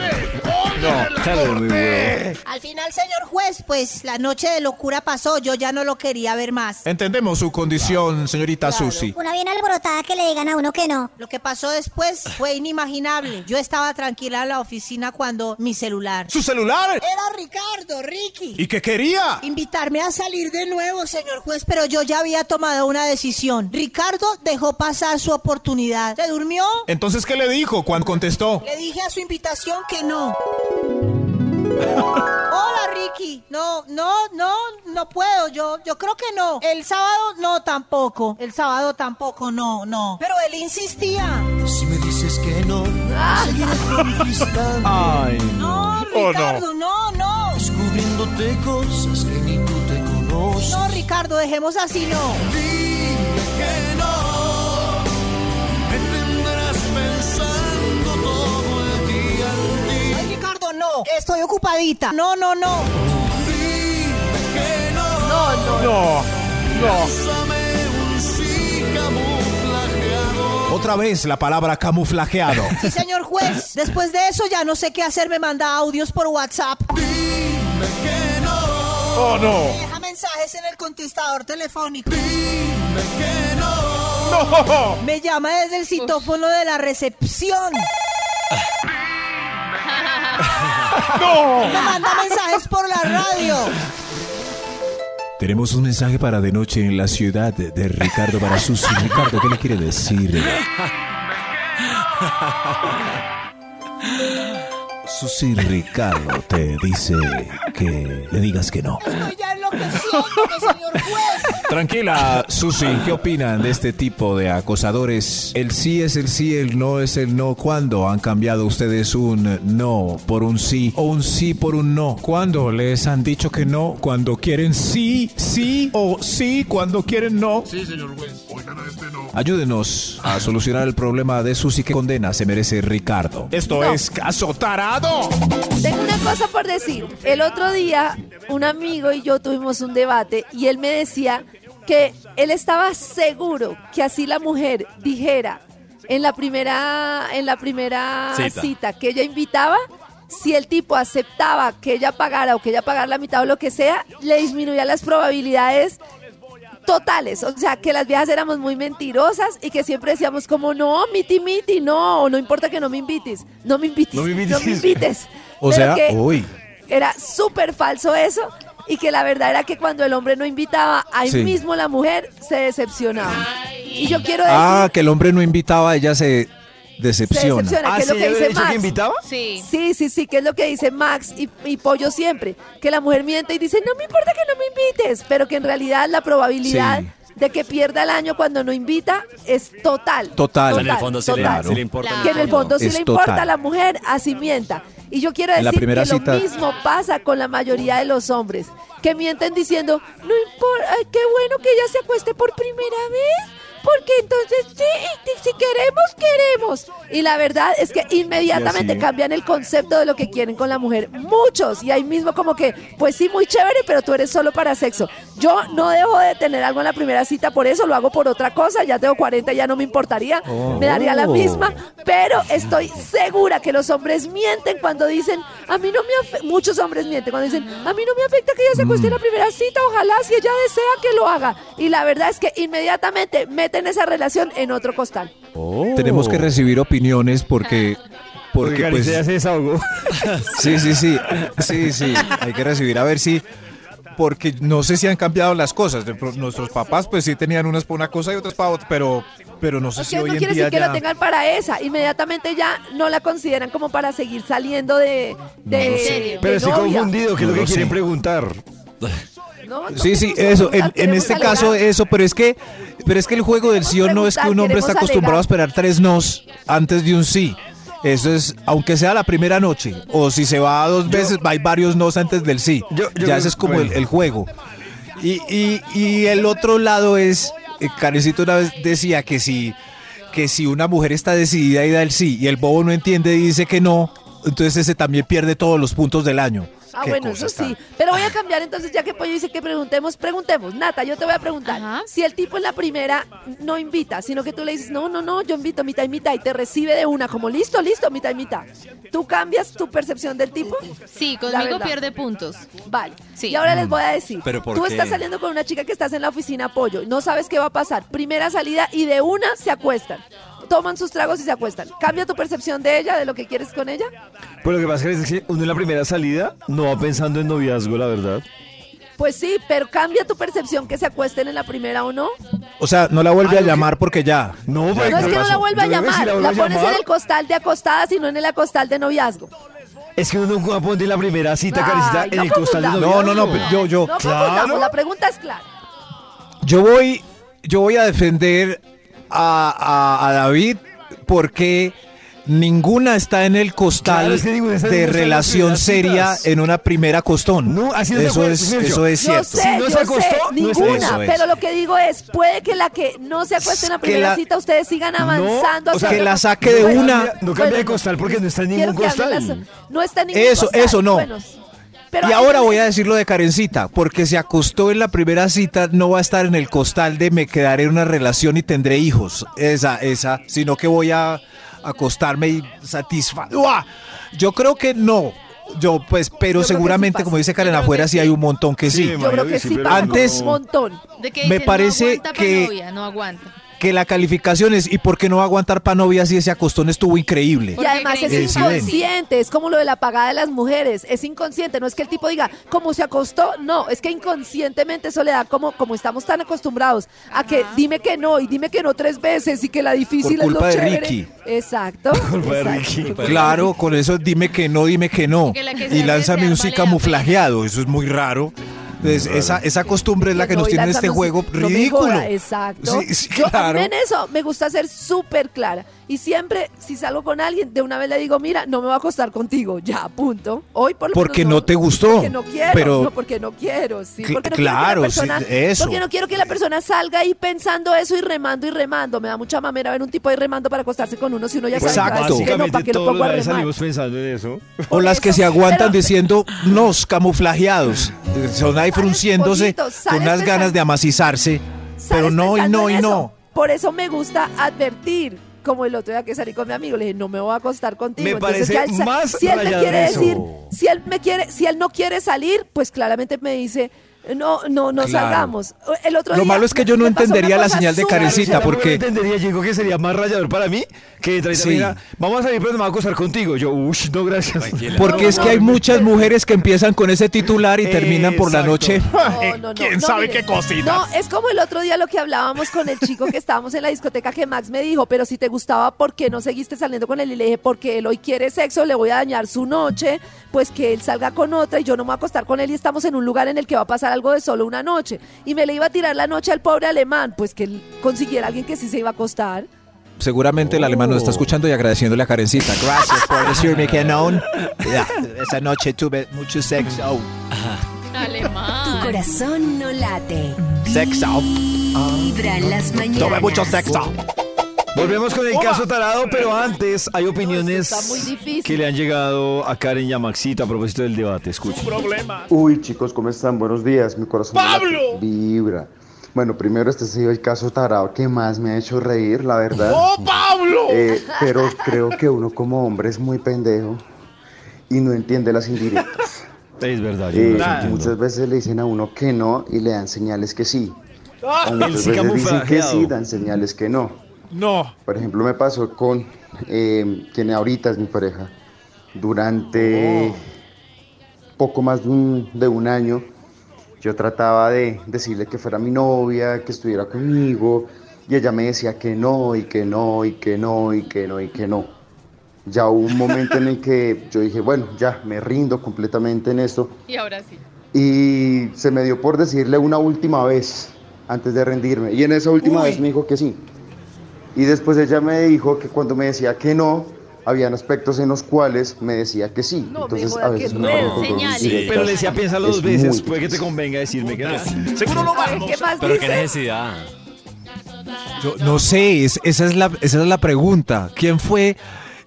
No, bueno. Al final, señor juez, pues la noche de locura pasó. Yo ya no lo quería ver más. Entendemos su condición, señorita Susi. Una bien alborotada que le digan a uno que no. Lo que pasó después fue inimaginable. Yo estaba tranquila en la oficina cuando mi celular. ¿Su celular? Era Ricardo, Ricky. ¿Y qué quería? Invitarme a salir de nuevo, señor juez, pero yo ya había tomado una decisión. Ricardo dejó pasar su oportunidad. ¿Se durmió? Entonces, ¿qué le dijo cuando contestó? Le dije a su invitación que no. Hola Ricky. No, no, no, no puedo. Yo, yo creo que no. El sábado no tampoco. El sábado tampoco, no, no. Pero él insistía. Si me dices que no, seguiré conquistando. Ay, No, Oh, Ricardo, no, no. Descubriéndote cosas que ni tú te conoces. No, Ricardo, dejemos así, no. Ricardo, no. Estoy ocupadita. No, no, no. que no. No, no. No. Otra vez la palabra camuflajeado. Sí, señor juez. Después de eso ya no sé qué hacer. Me manda audios por WhatsApp. que no. Oh, no. Deja mensajes en el contestador telefónico. que no. No. Me llama desde el citófono de la recepción. No. Me manda mensajes por la radio. Tenemos un mensaje para de noche en la ciudad de, Ricardo para Susi. Ricardo, ¿qué le quiere decir? Susi Ricardo te dice que le digas que no. Estoy ya enloqueciéndome, señor juez. Tranquila, Susi, ¿qué opinan de este tipo de acosadores? El sí es el sí, el no es el no. ¿Cuándo han cambiado ustedes un no por un sí o un sí por un no? ¿Cuándo les han dicho que no? Cuando quieren sí, sí o sí cuando quieren no. Sí, señor juez. Oigan a este no. Ayúdenos a solucionar el problema de Susi que condena se merece Ricardo. Esto No. es caso tarado. Tengo una cosa por decir. El otro día, un amigo y yo tuvimos un debate y él me decía que él estaba seguro que así la mujer dijera en la primera, en la primera Cita. cita. que ella invitaba, si el tipo aceptaba que ella pagara o que ella pagara la mitad o lo que sea, le disminuía las probabilidades totales, o sea, que las viejas éramos muy mentirosas y que siempre decíamos como, no, miti, miti, no, no importa que no me invites, no me invites, No no me me invites. invites. O Pero sea, uy. era súper falso eso y que la verdad era que cuando el hombre no invitaba, ahí Sí. mismo la mujer se decepcionaba. Y yo quiero decir, Ah, que el hombre no invitaba, ella se se decepciona. decepciona, Ah, que es lo ¿sí que dice dicho que Max. invitaba? Sí. Sí, sí, sí, que es lo que dice Max y, y Pollo siempre, que la mujer miente y dice, no me importa que no me invites, pero que en realidad la probabilidad Sí. de que pierda el año cuando no invita es total. Total. Sea, en el fondo sí le, total. sí le importa. Claro. Que en el fondo sí Es le importa total. a la mujer, así mienta. Y yo quiero decir que cita- lo mismo pasa con la mayoría de los hombres, que mienten diciendo, no importa, ay, qué bueno que ella se acueste por primera vez, porque entonces sí, si queremos, queremos. Y la verdad es que inmediatamente cambian el concepto de lo que quieren con la mujer. Muchos. Y ahí mismo como que, pues sí, muy chévere, pero tú eres solo para sexo. Yo no dejo de tener algo en la primera cita por eso, lo hago por otra cosa. Ya tengo 40, ya no me importaría. Me daría la misma. Pero estoy segura que los hombres mienten cuando dicen, a mí no me afecta, muchos hombres mienten cuando dicen, a mí no me afecta que ella se acueste en la primera cita, ojalá si ella desea que lo haga. Y la verdad es que inmediatamente meten esa relación en otro costal. Tenemos que recibir opiniones porque... Porque Porque pues, Karen se desahogó. sí, sí, sí, sí, sí, hay que recibir a ver si... Porque no sé si han cambiado las cosas. De Nuestros papás pues sí tenían unas para una cosa y otras para otra, pero, pero no sé si que hoy no en quiere día decir que ya... lo tengan para esa. Inmediatamente ya no la consideran como para seguir saliendo de, de, ¿En serio? de Pero estoy novia. confundido, ¿qué es lo No que quieren sé. preguntar? No, Sí, sí, eso, en, en este alegar. caso eso, pero es que pero es que el juego del sí o no es que un hombre está acostumbrado a esperar tres nos antes de un sí. Eso es, aunque sea la primera noche, o si se va dos veces, hay varios nos antes del sí. Yo- yo ya ese es como el, bueno. el juego. Y, y, y el otro lado es, eh, Karencito una vez decía que si, que si una mujer está decidida y da el sí, y el bobo no entiende y dice que no, entonces ese también pierde todos los puntos del año. Ah, qué bueno, eso sí. Pero voy a cambiar entonces, ya que Pollo dice que preguntemos, preguntemos. Nata, yo te voy a preguntar. Si el tipo en la primera no invita, sino que tú le dices, no, no, no, yo invito mitad y mitad, y te recibe de una, como listo, listo, mitad y mitad. ¿Tú cambias tu percepción del tipo? Sí, La conmigo pierde puntos. Vale. Sí. Y ahora les voy a decir, ¿Pero por tú qué? estás saliendo con una chica que estás en la oficina apoyo, no sabes qué va a pasar. Primera salida y de una se acuestan. Toman sus tragos y se acuestan. ¿Cambia tu percepción de ella, de lo que quieres con ella? Pues lo que pasa es que uno en la primera salida no va pensando en noviazgo, la verdad. Pues sí, pero cambia tu percepción que se acuesten en la primera o no. O sea, no la vuelve a llamar porque ya. No, No es que no la vuelva a llamar, la pones en el costal de acostadas y no en el costal de noviazgo. Es que uno no va a poner la primera cita, Ay, Karencita, en no el costal de noviazgo. No, no, no, yo, yo. No confundamos, la pregunta es clara. Yo voy, yo voy a defender a, a- a David porque ninguna está en el costal Claro, es que de relación seria citas. en una primera costón. No, así no eso es, eso es Yo cierto. sé, Si no se acostó, no es ninguna, es. pero lo que digo es, puede que la que no se acueste en la primera la- cita, ustedes sigan avanzando. o sea, que la saque de una. No cambia de costal porque no está en ningún costal. las- No está en ningún Eso, costal. eso no. Bueno, pero y ahora voy a decir lo de Karencita, porque se acostó en la primera cita, no va a estar en el costal de me quedaré en una relación y tendré hijos. Esa, esa, sino que voy a acostarme y satisfacer. Yo creo que no. Yo, pues, pero Yo sí seguramente, como dice Karen, afuera sí hay un montón que sí. Yo creo que sí Antes, un montón. De que Me parece no aguanta pa' que- novia, no aguanta. Que la calificación es, ¿y por qué no va a aguantar para novia si ese acostón estuvo increíble? Y además es inconsciente, es como lo de la pagada de las mujeres, es inconsciente, no es que el tipo diga, ¿cómo se acostó? No, es que inconscientemente eso le da como, como estamos tan acostumbrados a que dime que no y dime que no tres veces y que la difícil Por es lo culpa de chévere. Ricky. Exacto. exacto. Claro, con eso dime que no, dime que no. Que la que Y lánzame un sí la camuflajeado, eso es muy raro. Entonces, esa, esa costumbre es la que No, nos tiene este juego no me ridículo. joda, exacto. Sí, sí, claro. en eso me gusta ser súper clara. Y siempre, si salgo con alguien, de una vez le digo, mira, no me voy a acostar contigo, ya, punto. Hoy por lo Porque menos no te gustó, Porque no quiero, pero- no, porque no quiero, sí. Cl- Porque no claro, quiero que la sí, persona, eso. Porque no quiero que la persona salga ahí pensando eso y remando y remando. Me da mucha mamera ver un tipo ahí remando para acostarse con uno si uno ya que va Exacto. que no, ¿para qué lo pongo a remar? salimos pensando en eso. O las que se aguantan diciendo nos camuflajeados. Son ahí frunciéndose con unas ganas de amacizarse. Pero ¿Sales no y no y no. Por eso me gusta advertir. Como el otro día que salí con mi amigo, le dije, no me voy a acostar contigo. Me Entonces, parece él más si él me quiere decir, si él me quiere, si él no quiere salir, pues claramente me dice, no, no, no Claro. salgamos. El otro Lo día malo es que yo no entendería la señal de rara. porque- Yo no entendería, yo digo que sería más rayador para mí que Sí. mira, vamos a salir pero no me voy a acostar contigo. Yo, uff, no, gracias. Porque No, es no, que hay no. muchas mujeres que empiezan con ese titular y terminan por la noche. No, no, no, ¿Quién no, sabe mire. qué cositas? No, es como el otro día lo que hablábamos con el chico que estábamos en la discoteca que Max me dijo, pero si te gustaba, ¿por qué no seguiste saliendo con él? Y le dije, porque él hoy quiere sexo, le voy a dañar su noche, pues que él salga con otra y yo no me voy a acostar con él y estamos en un lugar en el que va a pasar algo de solo una noche. Y me le iba a tirar la noche al pobre alemán, pues que él consiguiera a alguien que sí se iba a acostar. Seguramente el alemán nos está escuchando y agradeciéndole a Karencita. Gracias por decirme que no. Ya, esa noche tuve mucho sexo. Tu Alemán. corazón no late. Sexo. Vibra en las mañanas. Tuve mucho sexo. Volvemos con el caso tarado, pero antes hay opiniones que le han llegado a Karen y a Maxito a propósito del debate. Escuchen. Problema. Uy, chicos, ¿cómo están? Buenos días, mi corazón ¡Pablo! vibra. Bueno, primero este ha sido el caso tarado que más me ha hecho reír, la verdad. ¡Oh, Pablo! Eh, pero creo que uno como hombre es muy pendejo y no entiende las indirectas. Es verdad, yo Eh, entiendo. muchas veces le dicen a uno que no y le dan señales que sí. O El muchas veces dicen que sí, dan señales que no. No. Por ejemplo, me pasó con eh, quien ahorita es mi pareja. Durante poco más de un, de un año, yo trataba de decirle que fuera mi novia, que estuviera conmigo, y ella me decía que no, y que no, y que no, y que no, y que no. Ya hubo un momento en el que yo dije, bueno, ya me rindo completamente en esto. Y ahora sí. Y se me dio por decirle una última vez antes de rendirme. Y en esa última vez me dijo que sí. Y después ella me dijo que cuando me decía que no, habían aspectos en los cuales me decía que sí. No, Entonces a veces dos Señales. indirectas Pero le decía, piénsalo dos es veces, puede que te convenga decirme que no. Seguro lo A ver, vamos. ¿qué más Pero qué necesidad. Yo no sé, es- esa, es la, esa es la pregunta. ¿Quién fue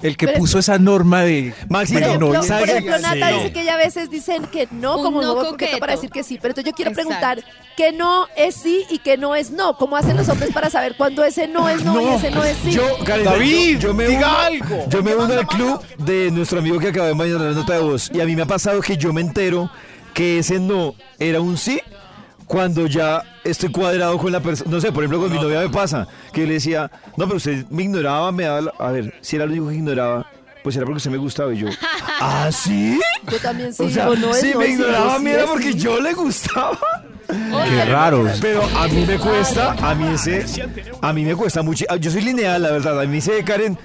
el que Pero es- puso esa norma de Maxito, Por de ejemplo, novia. por ejemplo, Nata Sí. dice que ella a veces dicen que no, Un como no no coqueto coqueto. para decir que sí. Pero entonces yo quiero Exacto. preguntar que no es sí y que no es no. ¿Cómo hacen los hombres para saber cuándo ese no es no, y ese no es sí? Yo, Karen, David, yo, yo me diga uno, algo. Yo me uno al club de nuestro amigo que acaba de mandar la nota de voz. Y a mí me ha pasado que yo me entero que ese no era un sí cuando ya estoy cuadrado con la persona. No sé, por ejemplo, con mi novia me pasa que yo le decía, no, pero usted me ignoraba, me daba. la-". A ver, si era lo único que ignoraba, pues era porque usted me gustaba. Y yo, ¿ah, sí? Yo también sí o sea, no si no. me ignoraba, sí mira, es porque sí. yo le gustaba. Qué raro. Pero a mí me cuesta, a mí ese, a mí me cuesta mucho. ah, Yo soy lineal, la verdad. A mí dice Karen,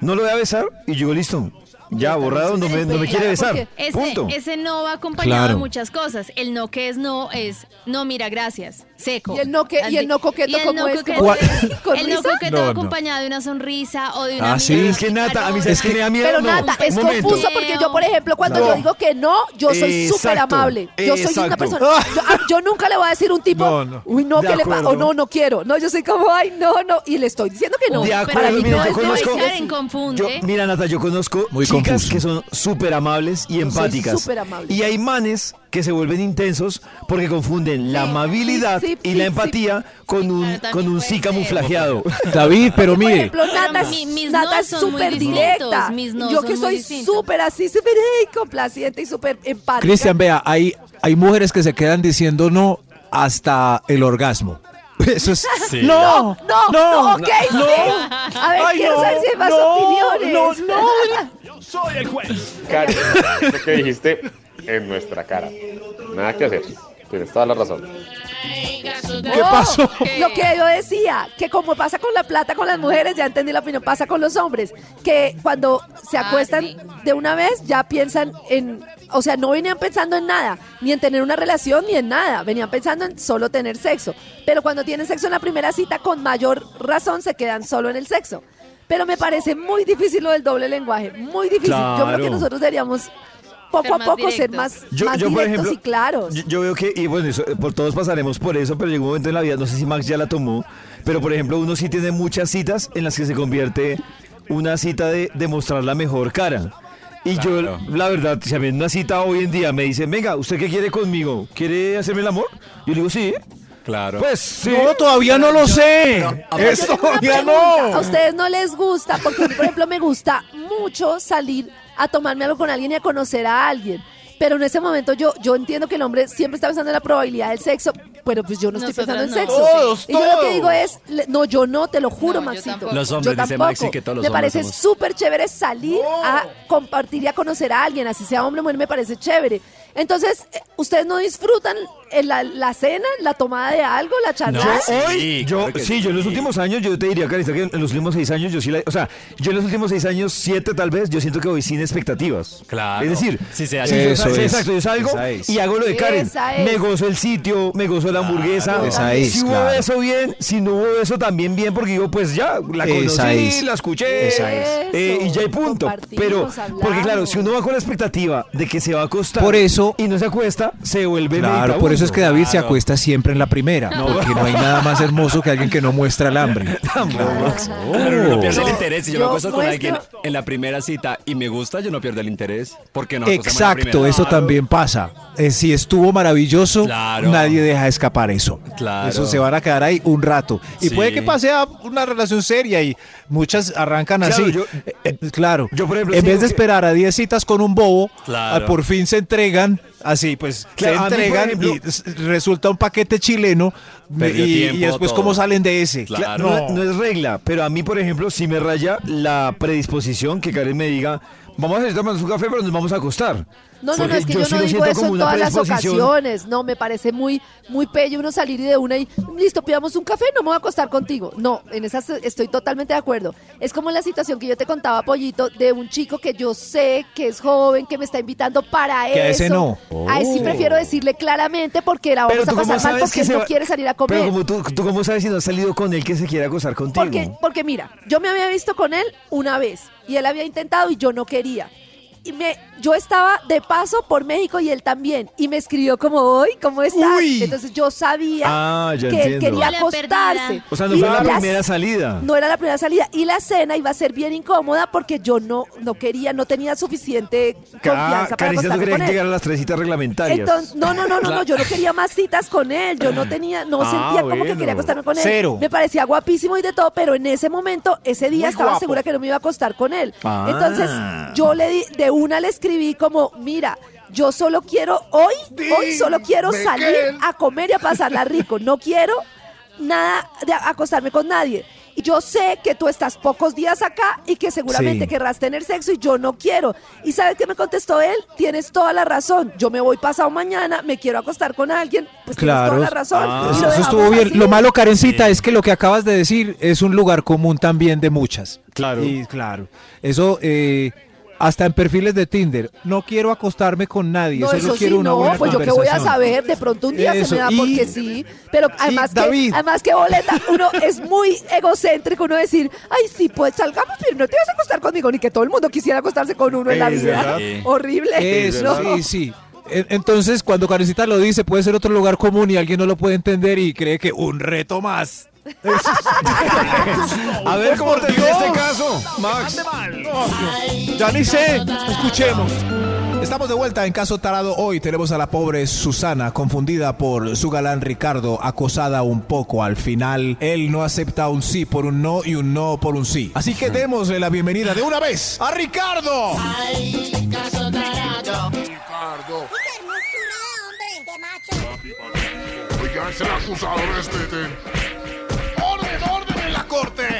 no lo voy a besar y yo digo, listo, ya borrado, no me, no me quiere besar. Ese, Punto. ese no va acompañado Claro. de muchas cosas. El no que es no es no, mira, gracias, seco. Y el no que- y el no coqueto, Y el ¿cómo no es? coqueto ¿Cómo es- es? ¿Con el no coqueto No, no. acompañado de una sonrisa o de una Ah, sí. Es que Nata, a mí picarosa. es que me da miedo. Pero no. Nata, es confuso porque yo, por ejemplo, cuando No. yo digo que no, yo soy súper amable. Yo soy una persona. Yo, ah, yo nunca le voy a decir a un tipo, No, no. uy, no, De que le pasa, o no, no quiero. No, yo soy como, ay, no, no. Y le estoy diciendo que no. De Pero acuerdo, Para mí mira, no yo conozco-. Yo, mira, Nata, yo conozco Muy chicas confuso. que son súper amables y empáticas. Y hay manes que se vuelven intensos porque confunden la amabilidad sí, y sí, la sí. empatía con un, con un sí camuflajeado. David, pero Por mire, ejemplo, Nata, mi- mis Nata no es súper directa. mis no yo que soy súper así, súper hey, complaciente y súper empática. Cristian, vea, hay, hay mujeres que se quedan diciendo no hasta el orgasmo. Eso es. Sí. No, No, no, ok, no. sí. A ver, Ay, quiero no, saber si hay más no, opiniones. no, Yo soy el juez. Karen, lo que dijiste en nuestra cara. Nada que hacer. Tienes toda la razón. ¿Qué pasó? Lo que yo decía, que como pasa con la plata con las mujeres, ya entendí la opinión, pasa con los hombres, que cuando se Ah, acuestan de una vez ya piensan en, o sea, no venían pensando en nada, ni en tener una relación, ni en nada, venían pensando en solo tener sexo. Pero cuando tienen sexo en la primera cita, con mayor razón se quedan solo en el sexo. Pero me parece muy difícil lo del doble lenguaje, muy difícil. Yo creo que Claro. nosotros deberíamos poco Ser a poco ser más, Yo, más yo, por directos ejemplo, y claros. Yo, yo veo que, y bueno, eso, por todos pasaremos por eso, pero llegó un momento en la vida, no sé si Max ya la tomó, pero por ejemplo, uno sí tiene muchas citas en las que se convierte una cita de, de mostrar la mejor cara. Y Claro. yo, la verdad, si a mí en una cita hoy en día me dicen, venga, ¿usted qué quiere conmigo? ¿Quiere hacerme el amor? Yo le digo, sí. Claro. Pues sí. No, todavía no lo sé. Tengo una todavía pregunta. A no. ustedes no les gusta, porque a mí, por ejemplo, me gusta mucho salir a tomarme algo con alguien y a conocer a alguien. Pero en ese momento yo, yo entiendo que el hombre siempre está pensando en la probabilidad del sexo, pero pues yo no estoy Nosotras pensando en no. sexo. Todos, y yo lo que digo es, le- no, yo no, te lo juro, No, yo Maxito. tampoco. Los hombres, dice. Maxi, que todos los Me hombres parece somos- súper chévere salir a compartir y a conocer a alguien, así sea hombre o mujer, me parece chévere. Entonces, eh, ¿ustedes no disfrutan eh, la, la cena, la tomada de algo, la charla? Hoy, Sí, yo, claro sí, yo en los últimos años, yo te diría, Carita, que en los últimos seis años, yo sí la, o sea, yo en los últimos seis años, siete tal vez, yo siento que voy sin expectativas. Claro. Es decir, Sí, se sí, hace. yo Eso es, exacto, yo salgo es. y hago lo de Karen. Es. Me gozo el sitio, me gozo la hamburguesa. Esa es, si hubo claro. eso bien, si no hubo eso también bien, porque digo, pues ya, la Esa conocí, es. la escuché, Esa es. eh, y ya hay punto. Pero, porque claro, si uno va con la expectativa de que se va a acostar Por eso- y no se acuesta, se vuelve Claro, por eso es que David se acuesta siempre en la primera. Porque no hay nada más hermoso que alguien que no muestra el hambre. Pero uno no pierde el Yo- interés. Si yo, yo me acuesto con alguien en la primera cita y me gusta, yo no pierdo el interés. Porque no Exacto, eso también pasa. Eh, si estuvo maravilloso, Claro. nadie deja escapar eso. Claro. Eso se van a quedar ahí un rato. Y Sí. puede que pase a una relación seria y muchas arrancan Claro, así. yo- Eh, eh, claro. yo, por ejemplo, en vez de que- esperar a 10 citas con un bobo, Claro. ah, por fin se entregan. Así, pues Claro, se entregan ejemplo- y resulta un paquete chileno. Y, tiempo, y después, todo. ¿cómo salen de ese? Claro. No, no es regla, pero a mí, por ejemplo, sí me raya la predisposición que Karen me diga, vamos a tomarnos un café, pero nos vamos a acostar. No, no, no, es que yo yo, no digo eso en todas las ocasiones. No, me parece muy, muy pello uno salir y de una y listo, pidamos un café, no me voy a acostar contigo. No, en esas estoy totalmente de acuerdo. Es como la situación que yo te contaba, Pollito, de un chico que yo sé que es joven, que me está invitando para Que a eso. ese no. A ese sí Oh. prefiero decirle claramente porque la vamos a pasar mal porque que él se no va- quiere salir a comer. Pero como tú, tú cómo sabes si no has salido con él que se quiere acostar contigo. Porque, porque mira, yo me había visto con él una vez y él había intentado y yo no quería. Y me, yo estaba de paso por México y él también. Y me escribió como hoy, ¿cómo estás? Entonces yo sabía Ah, que él quería acostarse. O sea, no Y fue la primera salida. No era la primera salida. Y la cena iba a ser bien incómoda porque yo no, no quería, no tenía suficiente confianza para acostarme querías con él. llegar a las tres citas reglamentarias. Entonces, no, no, no, no, no, yo no quería más citas con él, yo no tenía, no Ah, sentía como que bueno. quería acostarme con él. Cero. Me parecía guapísimo y de todo, pero en ese momento, ese día Muy estaba guapo. segura que no me iba a acostar con él. Ah. Entonces, yo le di, de una le escribí como, mira, yo solo quiero, hoy, hoy solo quiero salir a comer y a pasarla rico, no quiero nada de acostarme con nadie. Y yo sé que tú estás pocos días acá y que seguramente Sí. querrás tener sexo y yo no quiero. ¿Y sabes qué me contestó él? Tienes toda la razón. Yo me voy pasado mañana, me quiero acostar con alguien, pues Claro. tienes toda la razón. Ah, eso, estuvo bien. así. Lo malo, Karencita, es que lo que acabas de decir es un lugar común también de muchas. Claro. Y claro. Eso, eh, hasta en perfiles de Tinder. No quiero acostarme con nadie, No, solo eso sí, quiero una no, buena pues yo qué voy a saber, de pronto un día se me da y- porque sí, pero además que, David. además que boleta, uno es muy egocéntrico uno decir, ay sí, pues salgamos, pero no te vas a acostar conmigo, ni que todo el mundo quisiera acostarse con uno en la Es vida. verdad. Horrible. Eso, ¿no? sí, sí. En- Entonces, cuando Karencita lo dice, puede ser otro lugar común y alguien no lo puede entender y cree que un reto más. A ver cómo termina este caso, Max. Ya ni sé. Escuchemos. Estamos de vuelta en Caso Tarado. Hoy tenemos a la pobre Susana, confundida por su galán Ricardo, acosada un poco al final. Él no acepta un sí por un no y un no por un sí. Así que démosle la bienvenida de una vez a Ricardo. Ay, caso tarado. Ricardo. ¡Qué hermosura, hombre! ¡Qué macho! Oigan, el acusador este.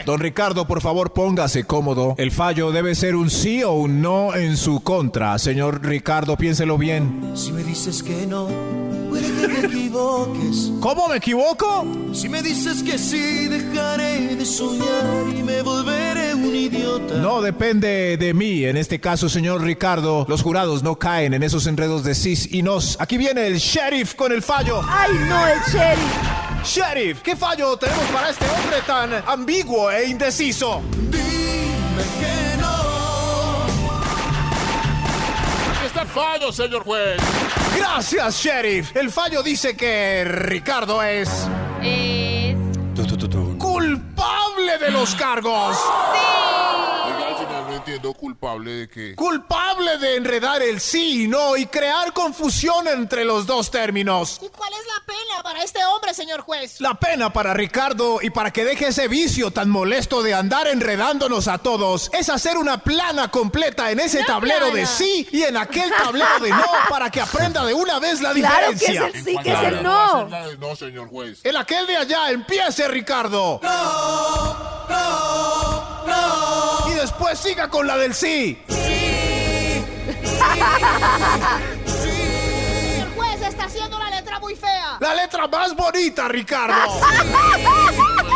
Don Ricardo, por favor, póngase cómodo. El fallo debe ser un sí o un no en su contra. Señor Ricardo, piénselo bien. Si me dices que no, que te equivoques. ¿Cómo me equivoco? Si me dices que sí, dejaré de soñar y me volveré un idiota. No depende de mí. En este caso, señor Ricardo, los jurados no caen en esos enredos de sis y nos. Aquí viene el sheriff con el fallo. ¡Ay, no, el sheriff! Sheriff, ¿qué fallo tenemos para este hombre tan ambiguo e indeciso? Dime que no. Aquí está el fallo, señor juez. Gracias, sheriff. El fallo dice que Ricardo es Es... culpable de los cargos. Oiga, al final no entiendo culpable de qué. Culpable de enredar el sí y no y crear confusión entre los dos términos. ¿Y cuál es la pena para este hombre, señor juez? La pena para Ricardo y para que deje ese vicio tan molesto de andar enredándonos a todos es hacer una plana completa en ese Una tablero de sí y en aquel tablero de no para que aprenda de una vez la Claro que es diferencia. el sí, que es el No no. de No, señor juez. En aquel de allá empiece Ricardo. Y después siga con la del sí. El juez está haciendo la letra muy fea. La letra más bonita, Ricardo.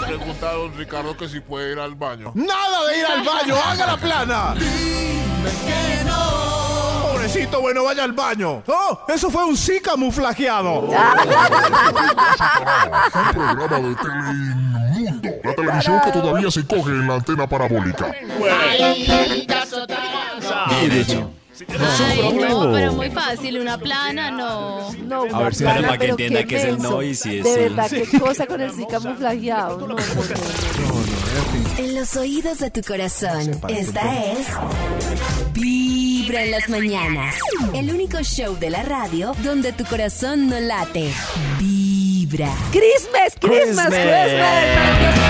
Pregunta a don Ricardo que si puede ir al baño. Nada de ir al baño, haga la plana. Pobrecito, bueno, vaya al baño. Oh, eso fue un sí camuflajeado. Un programa de Teleinmundo. La televisión que todavía se coge en la antena parabólica. De hecho. Ay, no, pero muy fácil, una plana, no. No, A una ver si plana, para que pero entienda qué que es el menso. no y si es De sí. verdad, qué cosa con el sí camuflajeado. No, no, no. En los oídos de tu corazón, esta es Vibra en las mañanas. El único show de la radio donde tu corazón no late. Vibra. Christmas, Christmas, Christmas. Christmas.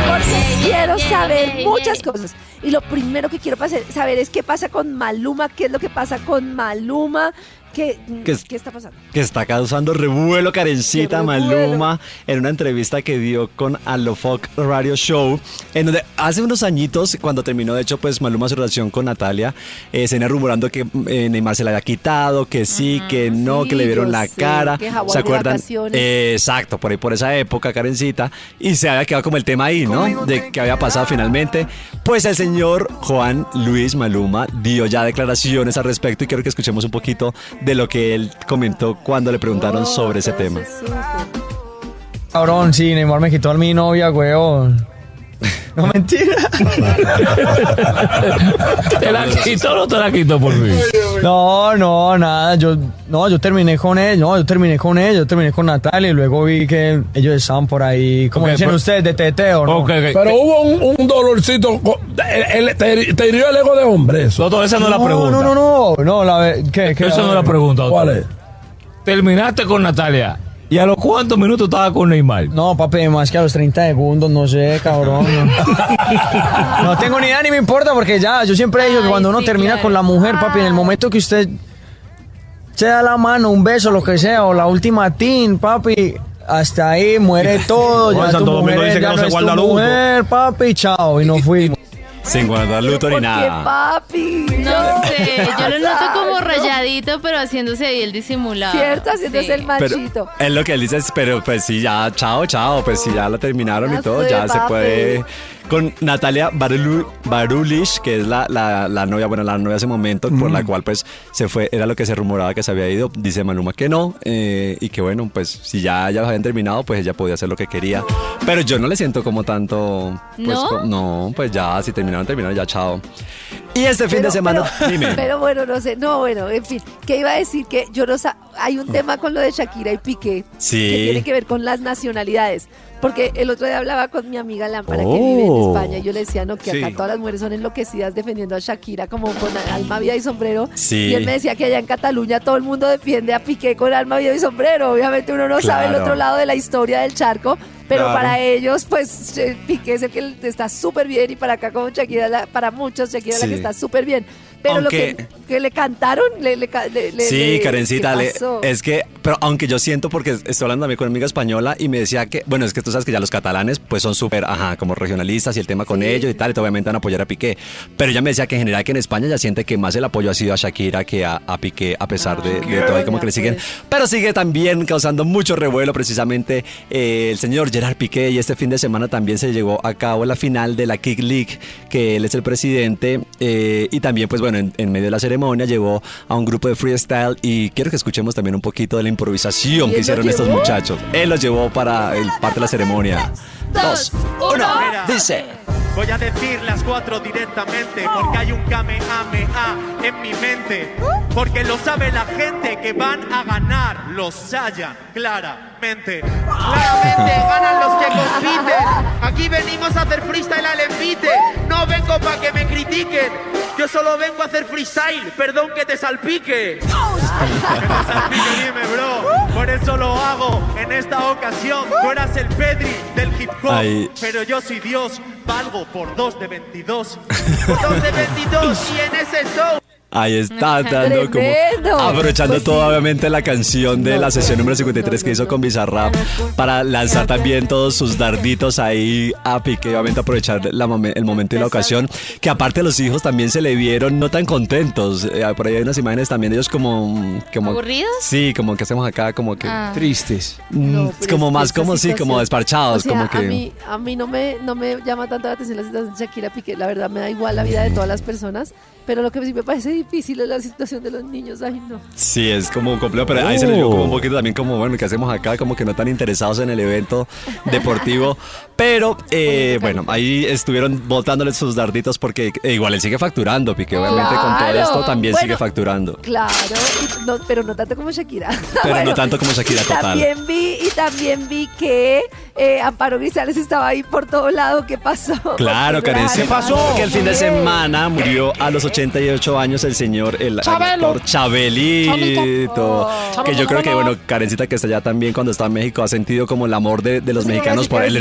Porque quiero saber muchas cosas. Y lo primero que quiero saber es qué pasa con Maluma, qué es lo que pasa con Maluma, qué, ¿Qué es- qué está pasando. Que está causando revuelo, Karencita Qué revuelo. Maluma, en una entrevista que dio con Alofoc Radio Show, en donde hace unos añitos, cuando terminó, de hecho, pues Maluma su relación con Natalia, eh, se venía rumorando que eh, Neymar se la había quitado, que sí, que no, sí, que le vieron la sé, cara. que ¿Se acuerdan? Eh, exacto, por ahí por esa época, Karencita, y se había quedado como el tema ahí, ¿no? De que había pasado finalmente. Pues el señor Juan Luis Maluma dio ya declaraciones al respecto y quiero que escuchemos un poquito de lo que él comentó cuando le preguntaron sobre ese tema. Cabrón, sí, Neymar me quitó a mi novia, weón. No, mentira. ¿Te la quito o no te la quito por fin? No, no, nada. Yo, no, yo terminé con él. No, yo terminé con él. Yo terminé con Natalia y luego vi que ellos estaban por ahí, como Ok, dicen pero- ustedes, de teteo, ¿no? Ok, ok. Pero hubo un, un dolorcito. co- el- el- te, te hirió el ego de hombre, eso. No, esa no es la No, pregunta. no, no, no, no, la ¿qué, qué? Esa no es la pregunta. doctor. ¿Cuál es? Terminaste con Natalia. ¿Y a los cuántos minutos estaba con Neymar? No, papi, más que a los 30 segundos, no sé, cabrón. No, No tengo ni idea ni me importa porque ya, yo siempre he dicho que cuando uno termina con la mujer, papi, en el momento que usted se da la mano, un beso, lo que sea, o la última tin, papi, hasta ahí muere todo. No, ya tu Santo Domingo mujer dice que ya no se es tu guarda mujer, papi, chao, y no fuimos. Sin guardar luto ni ¿Qué nada. papi? No sé, yo lo noto como rayadito, pero haciéndose ahí el disimulado. Cierto, haciéndose Sí. el machito. Es lo que él dice, es, pero pues sí, ya, chao, chao, pues sí, ya la terminaron y todo, sé, ya se papi. puede. Con Natalia Barulu- Barulish, que es la, la, la novia, bueno, la novia hace momento, por Mm. la cual pues se fue, era lo que se rumoraba que se había ido, dice Maluma que no, eh, y que bueno, pues si ya, ya habían terminado, pues ella podía hacer lo que quería. Pero yo no le siento como tanto, pues ¿No? co- no, pues ya, si terminaron, terminaron, ya, chao. Y este fin de semana, dime. Pero bueno, no sé, no, bueno, en fin, ¿qué iba a decir? Que yo no sa- hay un tema con lo de Shakira y Piqué Sí. que tiene que ver con las nacionalidades. Porque el otro día hablaba con mi amiga Lámpara que vive en Oh. España y yo le decía, no, que acá Sí. todas las mujeres son enloquecidas defendiendo a Shakira como con alma, vida y sombrero. Sí. Y él me decía que allá en Cataluña todo el mundo defiende a Piqué con alma, vida y sombrero. Obviamente uno no sabe el otro lado de la historia del charco, pero Claro. para ellos, pues eh, Piqué es el que está súper bien y para acá como Shakira, la- para muchos Shakira es la que está súper bien. Pero Aunque- lo que, que le cantaron, le, le, le- Sí, le- Karencita, es que, pero aunque yo siento, porque estoy hablando también con una amiga española y me decía que, bueno, es que tú sabes que ya los catalanes pues son súper, ajá, como regionalistas y el tema con ellos y tal, y obviamente van a apoyar a Piqué. Pero ella me decía que en general que en España ya siente que más el apoyo ha sido a Shakira que a, a Piqué, a pesar de, de todo y como que le siguen. Pero sigue también causando mucho revuelo precisamente eh, el señor Gerard Piqué y este fin de semana también se llevó a cabo la final de la Kick League, que él es el presidente eh, y también pues bueno, en, en medio de la ceremonia llevó a un grupo de freestyle y quiero que escuchemos también un poquito de la improvisación ¿Y que hicieron estos muchachos. Él los llevó para el parte de la ceremonia. Dos, uno, dice. Voy a decir las cuatro directamente porque hay un kamehameha en mi mente. Porque lo sabe la gente que van a ganar los Saiyan, claramente. Claramente ganan los que compiten. Aquí venimos a hacer freestyle al envite. No vengo para que me critiquen. Yo solo vengo a hacer freestyle. Perdón que te salpique. Que te salpique, dime, bro. Por eso lo hago en esta ocasión. Tú eras el Pedri del hip Ay. Pero yo soy Dios, valgo por 2 de 22. Por 2 de 22 y en ese show. Ahí está, dando como aprovechando Pues todo obviamente la canción de la sesión número 53 que hizo con Bizarrap para lanzar también todos sus darditos ahí a Piqué, obviamente aprovechar la momen- el momento y la ocasión, que aparte los hijos también se le vieron no tan contentos, Eh, por ahí hay unas imágenes también de ellos como... como ¿Aburridos? Sí, como que hacemos acá, como que... Ah. Tristes. No, pero como más como sí, como desparchados, o sea, como que... A mí, a mí no, me, no me llama tanto la atención la situación de Shakira Piqué. La verdad me da igual la vida de todas las personas. Pero lo que sí me parece difícil es la situación de los niños. Ay, no. Sí, es como complejo, pero ahí se le Oh. como un poquito también como, bueno, ¿qué hacemos acá? Como que no tan interesados en el evento deportivo. Pero, eh, bueno, ahí estuvieron botándoles sus darditos porque eh, igual él sigue facturando, Piqué, obviamente con todo esto también Bueno, sigue facturando. Claro, no- pero no tanto como Shakira. Pero Bueno, no tanto como Shakira y total. También vi, y también vi que eh, Amparo Grisales estaba ahí por todo lado. ¿Qué pasó? Claro, Karen. ¿qué pasó? Que el fin de semana murió a los 88 años el señor, el Chabelo. actor Chabelito. Chabelo. Que yo creo que, bueno, Karencita que está allá también cuando está en México ha sentido como el amor de, de los Sí, mexicanos por él.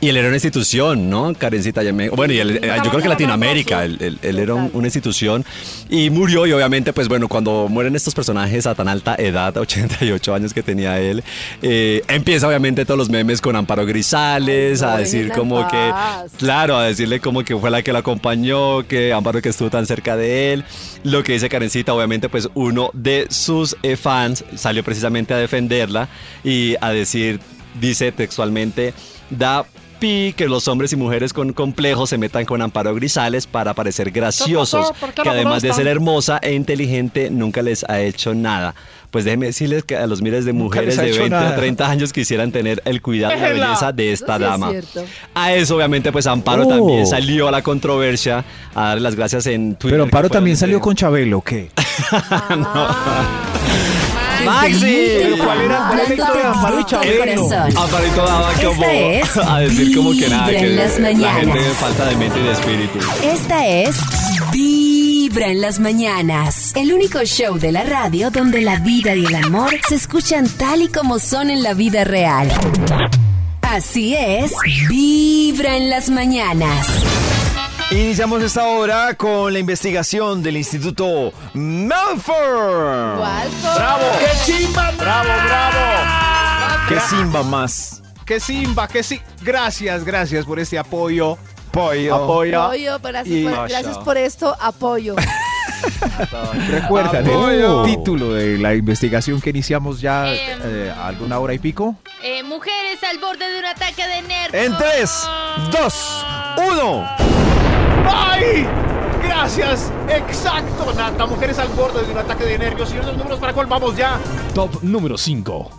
Y él era una institución, ¿no? Karencita allá en México. Bueno, y él, yo creo que Latinoamérica, él, él- él era un- una institución. Y murió, y obviamente, pues bueno, cuando mueren estos personajes a tan alta edad, 88 años que tenía él, eh, empieza obviamente todos los memes con Amparo Grisales, a decir como que, claro, a decirle como que fue la que lo acompañó, que Amparo que estuvo tan cerca de él. Lo que dice Karencita, obviamente, pues uno de sus eh, fans salió precisamente a defenderla y a decir, dice textualmente, da pi, que los hombres y mujeres con complejos se metan con Amparo Grisales para parecer graciosos, que además de ser hermosa e inteligente, nunca les ha hecho nada. Pues déjenme decirles que a los miles de mujeres de hecho 20 a nada. 30 años quisieran tener el cuidado y la belleza de esta sí dama. A eso, obviamente, pues Amparo Oh. también salió a la controversia a darle las gracias en Twitter. Pero Amparo también salió con Chabelo, ¿o ¿qué? ¡Maxi! ¿cuál era- cuál era daba como a decir como que nada, que la gente falta de mente y de espíritu. Esta es Vibra en las mañanas, el único show de la radio donde la vida y el amor se escuchan tal y como son en la vida real. Así es, Vibra en las mañanas. Iniciamos esta hora con la investigación del Instituto Melford. ¡Bravo! ¡Qué chimba! ¡Bravo, bravo! ¿Qué Simba más? Que Simba, que sí. Gracias, gracias por este apoyo. Pollo. Apoyo. Apoyo, gracias, Y- por, gracias por esto, apoyo. Recuerdan Apoyo. el título de la investigación que iniciamos ya Em. eh, alguna hora y pico. Eh, mujeres al borde de un ataque de nervios. En 3, 2, 1. ¡Ay! Gracias. Exacto, Nata. Mujeres al borde de un ataque de nervios. Y los números para cuál vamos ya. Top número 5.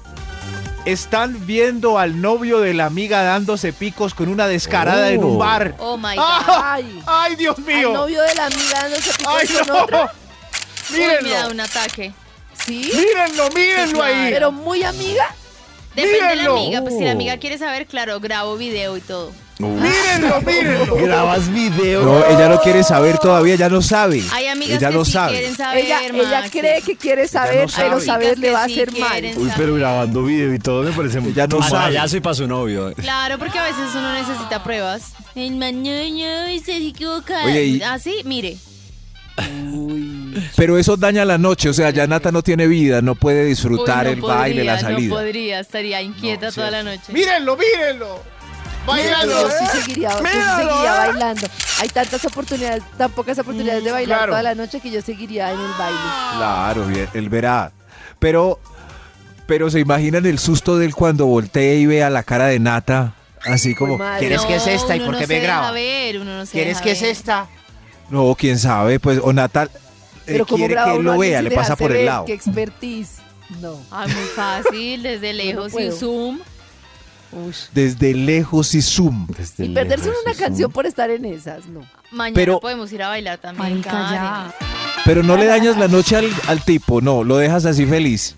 Están viendo al novio de la amiga dándose picos con una descarada en un bar. Oh my Ah, god. Ay, ¡Ay, Dios mío! novio de la amiga dándose picos ¡Ay, con no! otra. Uy, me da Mírenlo. un ataque. ¿Sí? Mírenlo, mírenlo ahí. Pero muy amiga. Depende de la Mírenlo. amiga. Pues si la amiga quiere saber, claro, grabo video y todo. Mírenlo, mírenlo. Grabas video. No, ella no quiere saber todavía, ya no sabe. Hay amigas ella que no sí sabe. quieren saber, Ella, cree que quiere saber, sabe. pero saber le va a hacer sí mal. Uy, pero grabando video y todo me parece muy. Ella no Para sabe. allá soy para su novio. Claro, porque a veces uno necesita pruebas. El mañana se equivoca. Oye, y- Así, mire. Pero eso daña la noche, o sea, ya Nata no tiene vida, no puede disfrutar Uy, el baile, la salida. No podría, estaría inquieta toda la noche. Mírenlo, mírenlo. Bailando. Yo sí seguiría, yo sí Míralo, seguiría ¿eh? bailando. Hay tantas oportunidades, tan pocas oportunidades de bailar claro. toda la noche que yo seguiría en el baile. Claro, bien, él verá. Pero, pero se imaginan el susto de él cuando voltea y ve a la cara de Nata, así como, madre. ¿quieres No, que es esta y por no qué me graba? ver, uno no se ¿Quieres que es ver. esta? No, quién sabe, pues, o Nata eh, quiere que él lo vea, le pasa por el ver? lado. Qué expertise. No. Ay, muy fácil, desde lejos sin puedo. Desde lejos y zoom. Desde Y perderse lejos, una canción por estar en esas, no. Mañana Pero- podemos ir a bailar también. Marica. Pero no le dañas la noche al, al tipo, no, lo dejas así feliz.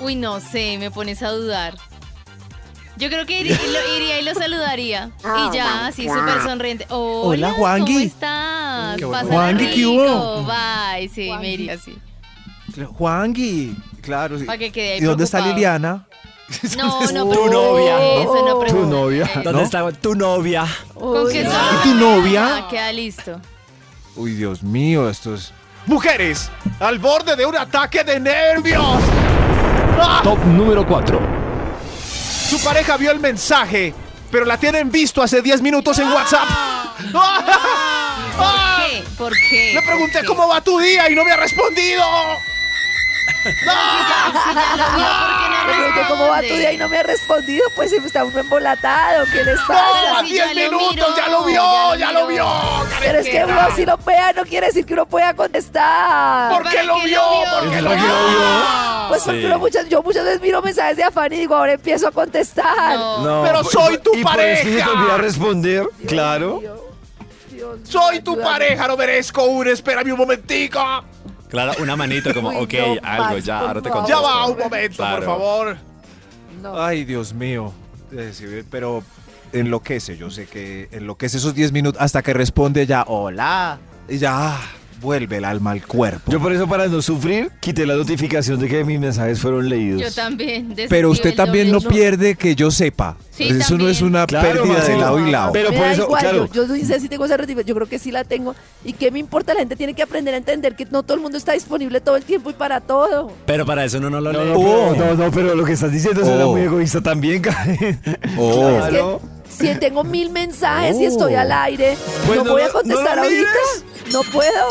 Uy, no sé, me pones a dudar. Yo creo que iría, lo- iría y lo saludaría. y ya, así súper sonriente. Hola, Hola, Juangui. ¿Cómo estás? Qué bueno. Juangui, ¿qué hubo? Bye, sí, me iría así. Juangui, claro. sí. Pa' que quede ahí ¿Y dónde está. Liliana? No, no, Tu pero novia. Eso no Tu novia. ¿Dónde ¿No? está tu novia? ¿Con qué ¿Y tu novia? Ah, queda listo. Uy, Dios mío, esto es... Mujeres al borde de un ataque de nervios. ¡Ah! Top número 4. Su pareja vio el mensaje, pero la tienen visto hace 10 minutos en WhatsApp. ¡Ah! ¿Por ¡Ah! qué? ¿Por qué? Le pregunté ¿Por qué? cómo va tu día y no me ha respondido. Si ya lo vio, ¿por qué no Le pregunté cómo va tu día y no me ha respondido, pues si está uno embolatado, ¿qué les ¡No! pasa? ¡A si 10 ya lo minutos! miró, ¡Ya lo vio! ya lo ¡Ya lo miró. vio! Pero es que uno si lo vea no quiere decir que uno pueda contestar. ¿Por qué ¿Para lo vio? ¿Por qué lo ¿Para qué vio? Pues porque uno muchas, yo muchas veces miro mensajes de afán y digo, ahora empiezo a contestar. No. No, Pero soy tu y por eso se te pareja. olvida responder, claro. Dios, Dios, Soy tu ayúdame. pareja, no merezco un. Espérame un momentico. Claro, una manito como, ok, no, algo, ya, ahora te contesto. Ya va, un momento, Claro. por favor. No. Ay, Dios mío. Eh, pero enloquece, yo sé que enloquece esos 10 minutos hasta que responde ya, hola. Y ya, ah, vuelve el alma al cuerpo. Yo por eso, para no sufrir, quité la notificación de que mis mensajes fueron leídos. Yo también. Pero usted también no pierde que yo sepa. Sí, Eso no es una Claro, pérdida de lado y lado. Pero por eso, igual, claro. yo, yo no sé si tengo esa notificación, yo creo que sí la tengo. ¿Y qué me importa? La gente tiene que aprender a entender que no todo el mundo está disponible todo el tiempo y para todo. Pero para eso uno no lo No, lee. no, Oh. no, no, pero lo que estás diciendo Oh. muy egoísta también, Karen. Oh. Es que Claro. si tengo mil mensajes y Oh. estoy al aire, Pues ¿no no voy a contestar no ahorita? mires. No puedo.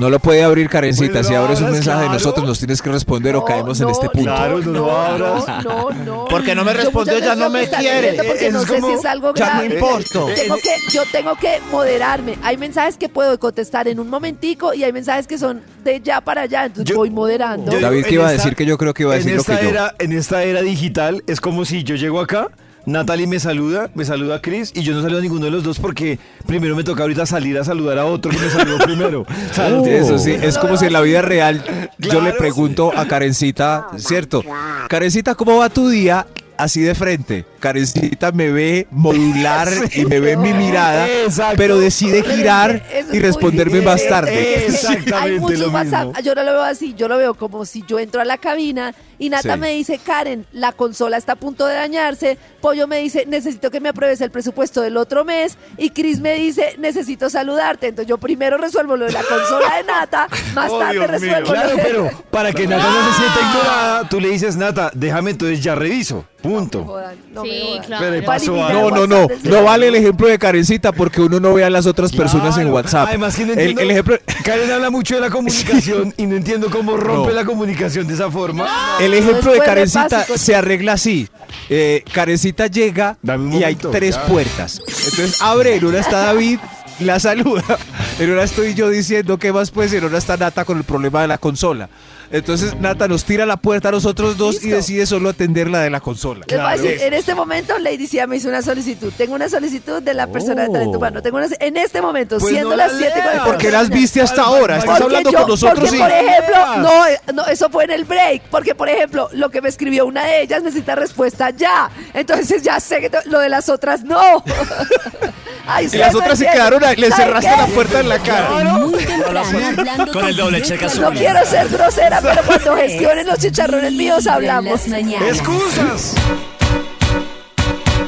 No lo puede abrir, Karencita. Pues si abres un mensaje de nosotros, nos tienes que responder o caemos en este punto. Claro, no lo abras. No, no. Porque no me respondió, ya no me quiere. Porque Es no sé como, si es algo ya no grave. importo. Tengo que, yo tengo que moderarme. Hay mensajes que puedo contestar en un momentico y hay mensajes que son de ya para allá. Entonces voy moderando. Yo- David, ¿qué en iba a decir? Que yo creo que iba a decir lo que yo. Era, en esta era digital es como si yo llego acá, Natalie me saluda, me saluda a Chris y yo no saludo a ninguno de los dos porque primero me toca ahorita salir a saludar a otro que me saludó primero. O sea, no tiene Eso sí, es como si en la vida real yo le pregunto a Karencita, ¿cierto? Karencita, ¿cómo va tu día? Así de frente. Karencita me ve modular y me ve en mi mirada, Exacto. pero decide girar es y responderme más tarde. Que Exactamente Hay lo WhatsApp, mismo. yo no lo veo así, yo lo veo como si yo entro a la cabina y Nata Sí. me dice, Karen, la consola está a punto de dañarse, Pollo me dice, necesito que me apruebes el presupuesto del otro mes y Chris me dice, necesito saludarte. Entonces yo primero resuelvo lo de la consola de Nata, más Oh, tarde Dios mío. resuelvo Claro, lo de... pero para que Nata no se sienta ignorada, tú le dices, Nata, déjame entonces ya reviso. Punto. No me Sí, jodan. claro. Pero pasó. No, no, no, no vale el ejemplo de Karencita porque uno no ve a las otras personas en Claro. WhatsApp. Además que no el, entiendo, el ejemplo, Karen habla mucho de la comunicación y no entiendo cómo rompe No. la comunicación de esa forma. el ejemplo de Karencita se arregla así. Eh, Karencita llega Dame un y hay tres ya. puertas. Entonces abre, en una está David, la saluda. En una estoy yo diciendo qué más pues, y en una está Nata con el problema de la consola. Entonces Nata nos tira la puerta a nosotros dos y decide solo atender la de la consola. Decir, en este momento Lady Cia me hizo una solicitud. Tengo una solicitud de la persona de talento humano. Tengo una, en este momento, Pues siendo no las la 7 lea. ¿Por qué las viste hasta ahora? Estás Porque hablando yo- con nosotros Porque, y... por ejemplo, no, no, eso fue en el break. Porque, por ejemplo, lo que me escribió una de ellas necesita respuesta ya. Entonces ya sé que lo de las otras no. Ay, Y las otras se quedaron, ahí, le ¿Saben cerraste qué? la puerta en la cara. Muy temprano, hablando Con el doble cheque directo azul. a No quiero ser grosera, pero cuando gestionen los chicharrones míos hablamos. ¡Excusas!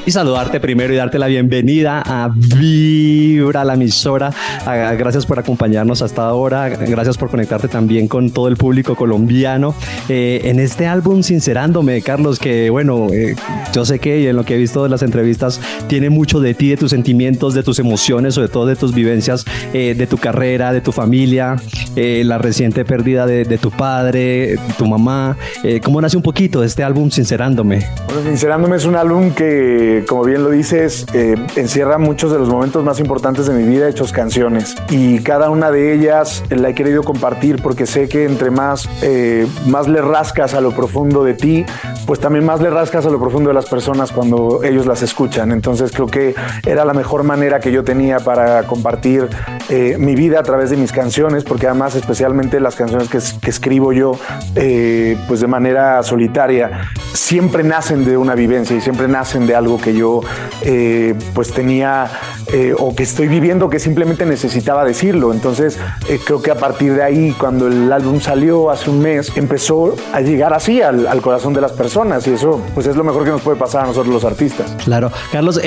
Y saludarte primero y darte la bienvenida a Vibra, la emisora. Ah, Gracias por acompañarnos hasta ahora. Gracias por conectarte también con todo el público colombiano. Eh, en este álbum, sincerándome, Carlos, que bueno, eh, yo sé que y en lo que he visto de las entrevistas, tiene mucho de ti, de tus sentimientos, de tus emociones, sobre todo de tus vivencias, eh, de tu carrera, de tu familia, eh, la reciente pérdida de, tu padre, de tu mamá. ¿Cómo nace un poquito este álbum, sincerándome? Bueno, Sincerándome es un álbum que, como bien lo dices, eh, encierra muchos de los momentos más importantes de mi vida hechos canciones. Y cada una de ellas la he querido compartir porque sé que entre más, eh, más le rascas a lo profundo de ti, pues también más le rascas a lo profundo de las personas cuando ellos las escuchan. Entonces creo que era la mejor manera que yo tenía para compartir eh, mi vida a través de mis canciones, porque además especialmente las canciones que, que escribo yo, eh, pues de manera solitaria, siempre nacen de una vivencia y siempre nacen de algo que yo eh, pues tenía eh, o que estoy viviendo que simplemente necesitaba decirlo. Entonces eh, creo que a partir de ahí, cuando el álbum salió hace un mes, empezó a llegar así al, corazón de las personas y eso pues es lo mejor que nos puede pasar a nosotros los artistas. Claro. Carlos,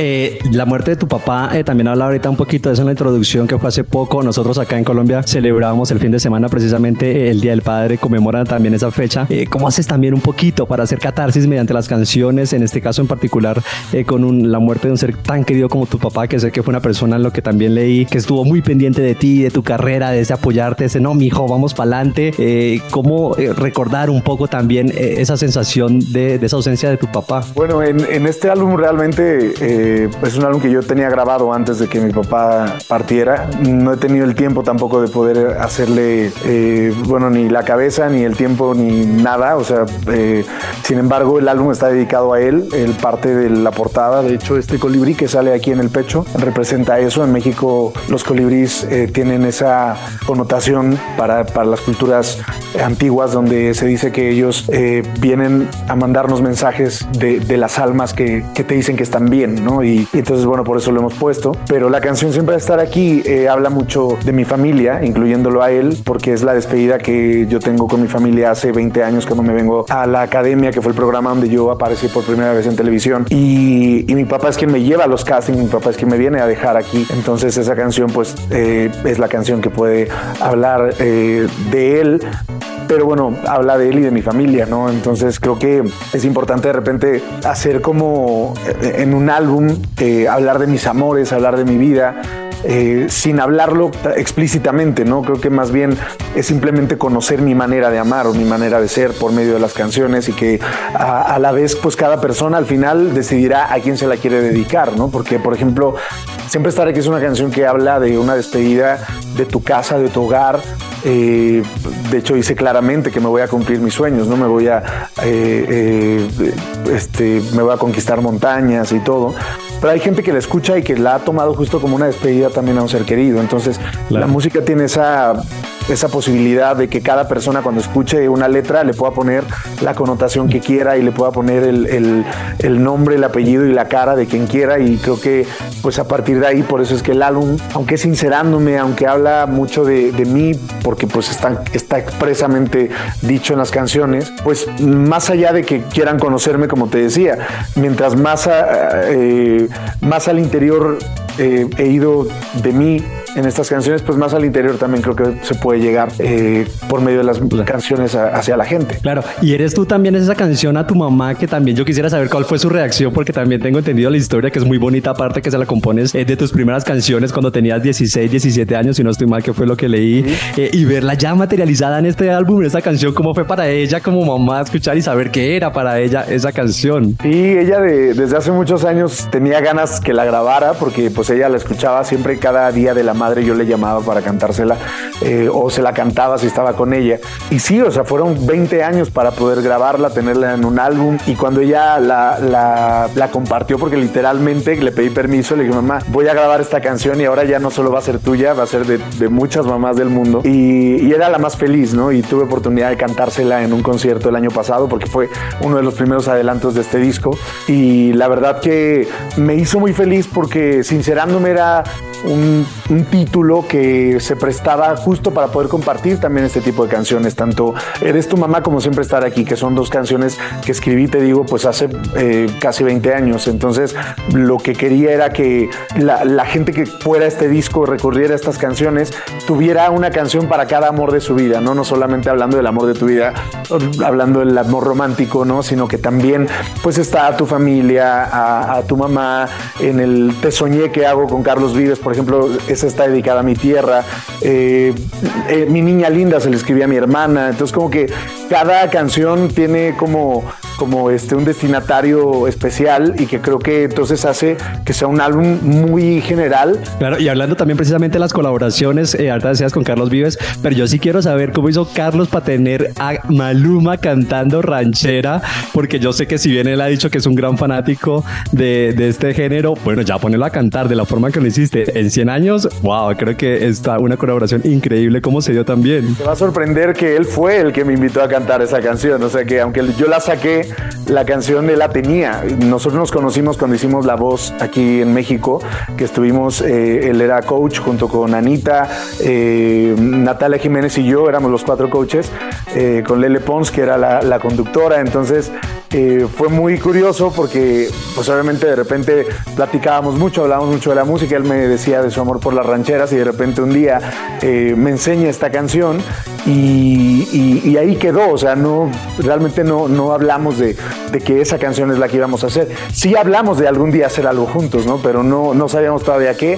la muerte de tu papá, también habla ahorita un poquito de eso en la introducción que fue hace poco. Nosotros acá en Colombia celebramos el fin de semana precisamente el Día del Padre, conmemoran también esa fecha. ¿Cómo haces también un poquito para hacer catarsis mediante las canciones, en este caso en particular con un- la muerte de un ser tan querido como tu papá, que sé que fue una persona en lo que también leí, que estuvo muy pendiente de ti, de tu carrera, de ese apoyarte, ese no, mijo, vamos para adelante. Eh, ¿Cómo eh, recordar un poco también eh, esa sensación de, de esa ausencia de tu papá? Bueno, en, en este álbum realmente eh, es un álbum que yo tenía grabado antes de que mi papá partiera. No he tenido el tiempo tampoco de poder hacerle, eh, bueno, ni la cabeza, ni el tiempo, ni nada. O sea, eh, sin embargo, el álbum está dedicado a él. Él parte de la portada. De hecho, este colibrí que sale aquí en el pecho representa eso. En México los colibríes eh, tienen esa connotación para, para las culturas antiguas donde se dice que ellos eh, vienen a mandarnos mensajes de, de las almas que, que te dicen que están bien, ¿no? Y, y entonces, bueno, por eso lo hemos puesto. Pero la canción Siempre va a estar aquí eh, habla mucho de mi familia, incluyéndolo a él, porque es la despedida que yo tengo con mi familia hace 20 años cuando me vengo a la academia, que fue el programa donde yo aparecí por primera vez en televisión. Y, y mi papá es quien me lleva a los castings, mi papá es quien me viene a dejar aquí. Entonces esa canción pues eh, es la canción que puede hablar eh, de él, pero bueno, habla de él y de mi familia, ¿no? Entonces creo que es importante de repente hacer como eh, en un álbum, eh, hablar de mis amores, hablar de mi vida. Eh, sin hablarlo explícitamente, ¿no? Creo que más bien es simplemente conocer mi manera de amar o mi manera de ser por medio de las canciones y que a, la vez, pues cada persona al final decidirá a quién se la quiere dedicar, ¿no? Porque, por ejemplo, Siempre estaré que es una canción que habla de una despedida de tu casa, de tu hogar, eh, de hecho, dice claramente que me voy a cumplir mis sueños, ¿no? Me voy a, eh, eh, este, me voy a conquistar montañas y todo. Pero hay gente que la escucha y que la ha tomado justo como una despedida también a un ser querido. Entonces, la música tiene esa esa posibilidad de que cada persona cuando escuche una letra le pueda poner la connotación que quiera y le pueda poner el, el, nombre, el apellido y la cara de quien quiera. Y creo que pues a partir de ahí por eso es que el álbum, aunque sincerándome, aunque habla mucho de, de mí, porque pues está, está expresamente dicho en las canciones, pues más allá de que quieran conocerme como te decía, mientras más, eh, más al interior eh, he ido de mí en estas canciones, pues más al interior también creo que se puede llegar eh, por medio de las canciones a, hacia la gente. Claro, y eres tú también esa canción a tu mamá que también yo quisiera saber cuál fue su reacción porque también tengo entendido la historia que es muy bonita aparte que se la compones eh, de tus primeras canciones cuando tenías 16, 17 años, si no estoy mal, que fue lo que leí, eh, y verla ya materializada en este álbum, en esta canción, cómo fue para ella como mamá escuchar y saber qué era para ella esa canción. Sí, ella de, desde hace muchos años tenía ganas que la grabara porque pues ella la escuchaba siempre cada día de la madre yo le llamaba para cantársela eh, o se la cantaba si estaba con ella. Y sí, o sea, fueron 20 años para poder grabarla, tenerla en un álbum y cuando ella la, la, la compartió, porque literalmente le pedí permiso, le dije, mamá, voy a grabar esta canción y ahora ya no solo va a ser tuya, va a ser de, de muchas mamás del mundo. Y, y, era la más feliz, ¿no? Y tuve oportunidad de cantársela en un concierto el año pasado porque fue uno de los primeros adelantos de este disco. Y la verdad que me hizo muy feliz porque sincerándome era un, título que se prestaba justo para poder compartir también este tipo de canciones, tanto Eres tu mamá como Siempre estar aquí, que son dos canciones que escribí, te digo, pues hace eh, casi 20 años. Entonces, lo que quería era que la, gente que fuera a este disco, recurriera a estas canciones, tuviera una canción para cada amor de su vida, ¿no? No solamente hablando del amor de tu vida, hablando del amor romántico, ¿no? Sino que también, pues está a tu familia, a, a tu mamá, en el Te soñé que hago con Carlos Vives, por ejemplo, esa está dedicada a mi tierra. Eh, eh, mi niña linda se le escribía a mi hermana. Entonces, como que cada canción tiene como como este, un destinatario especial y que creo que entonces hace que sea un álbum muy general. Claro, y hablando también precisamente de las colaboraciones, eh, decías con Carlos Vives, pero yo sí quiero saber cómo hizo Carlos para tener a Maluma cantando ranchera, porque yo sé que si bien él ha dicho que es un gran fanático de, de este género, bueno, ya ponerlo a cantar de la forma que lo hiciste en 100 años, wow, creo que está una colaboración increíble, cómo se dio también. Te va a sorprender que él fue el que me invitó a cantar esa canción, o sea que aunque yo la saqué, la canción de la tenía. Nosotros nos conocimos cuando hicimos La Voz aquí en México, que estuvimos, eh, él era coach junto con Anita, eh, Natalia Jiménez y yo, éramos los cuatro coaches, eh, con Lele Pons, que era la, la conductora. Entonces, eh, fue muy curioso porque pues obviamente de repente platicábamos mucho, hablábamos mucho de la música, él me decía de su amor por las rancheras y de repente un día eh, me enseña esta canción y, ahí quedó, o sea, no, realmente no, no hablamos de, de, que esa canción es la que íbamos a hacer. Sí hablamos de algún día hacer algo juntos, ¿no? Pero no, no sabíamos todavía qué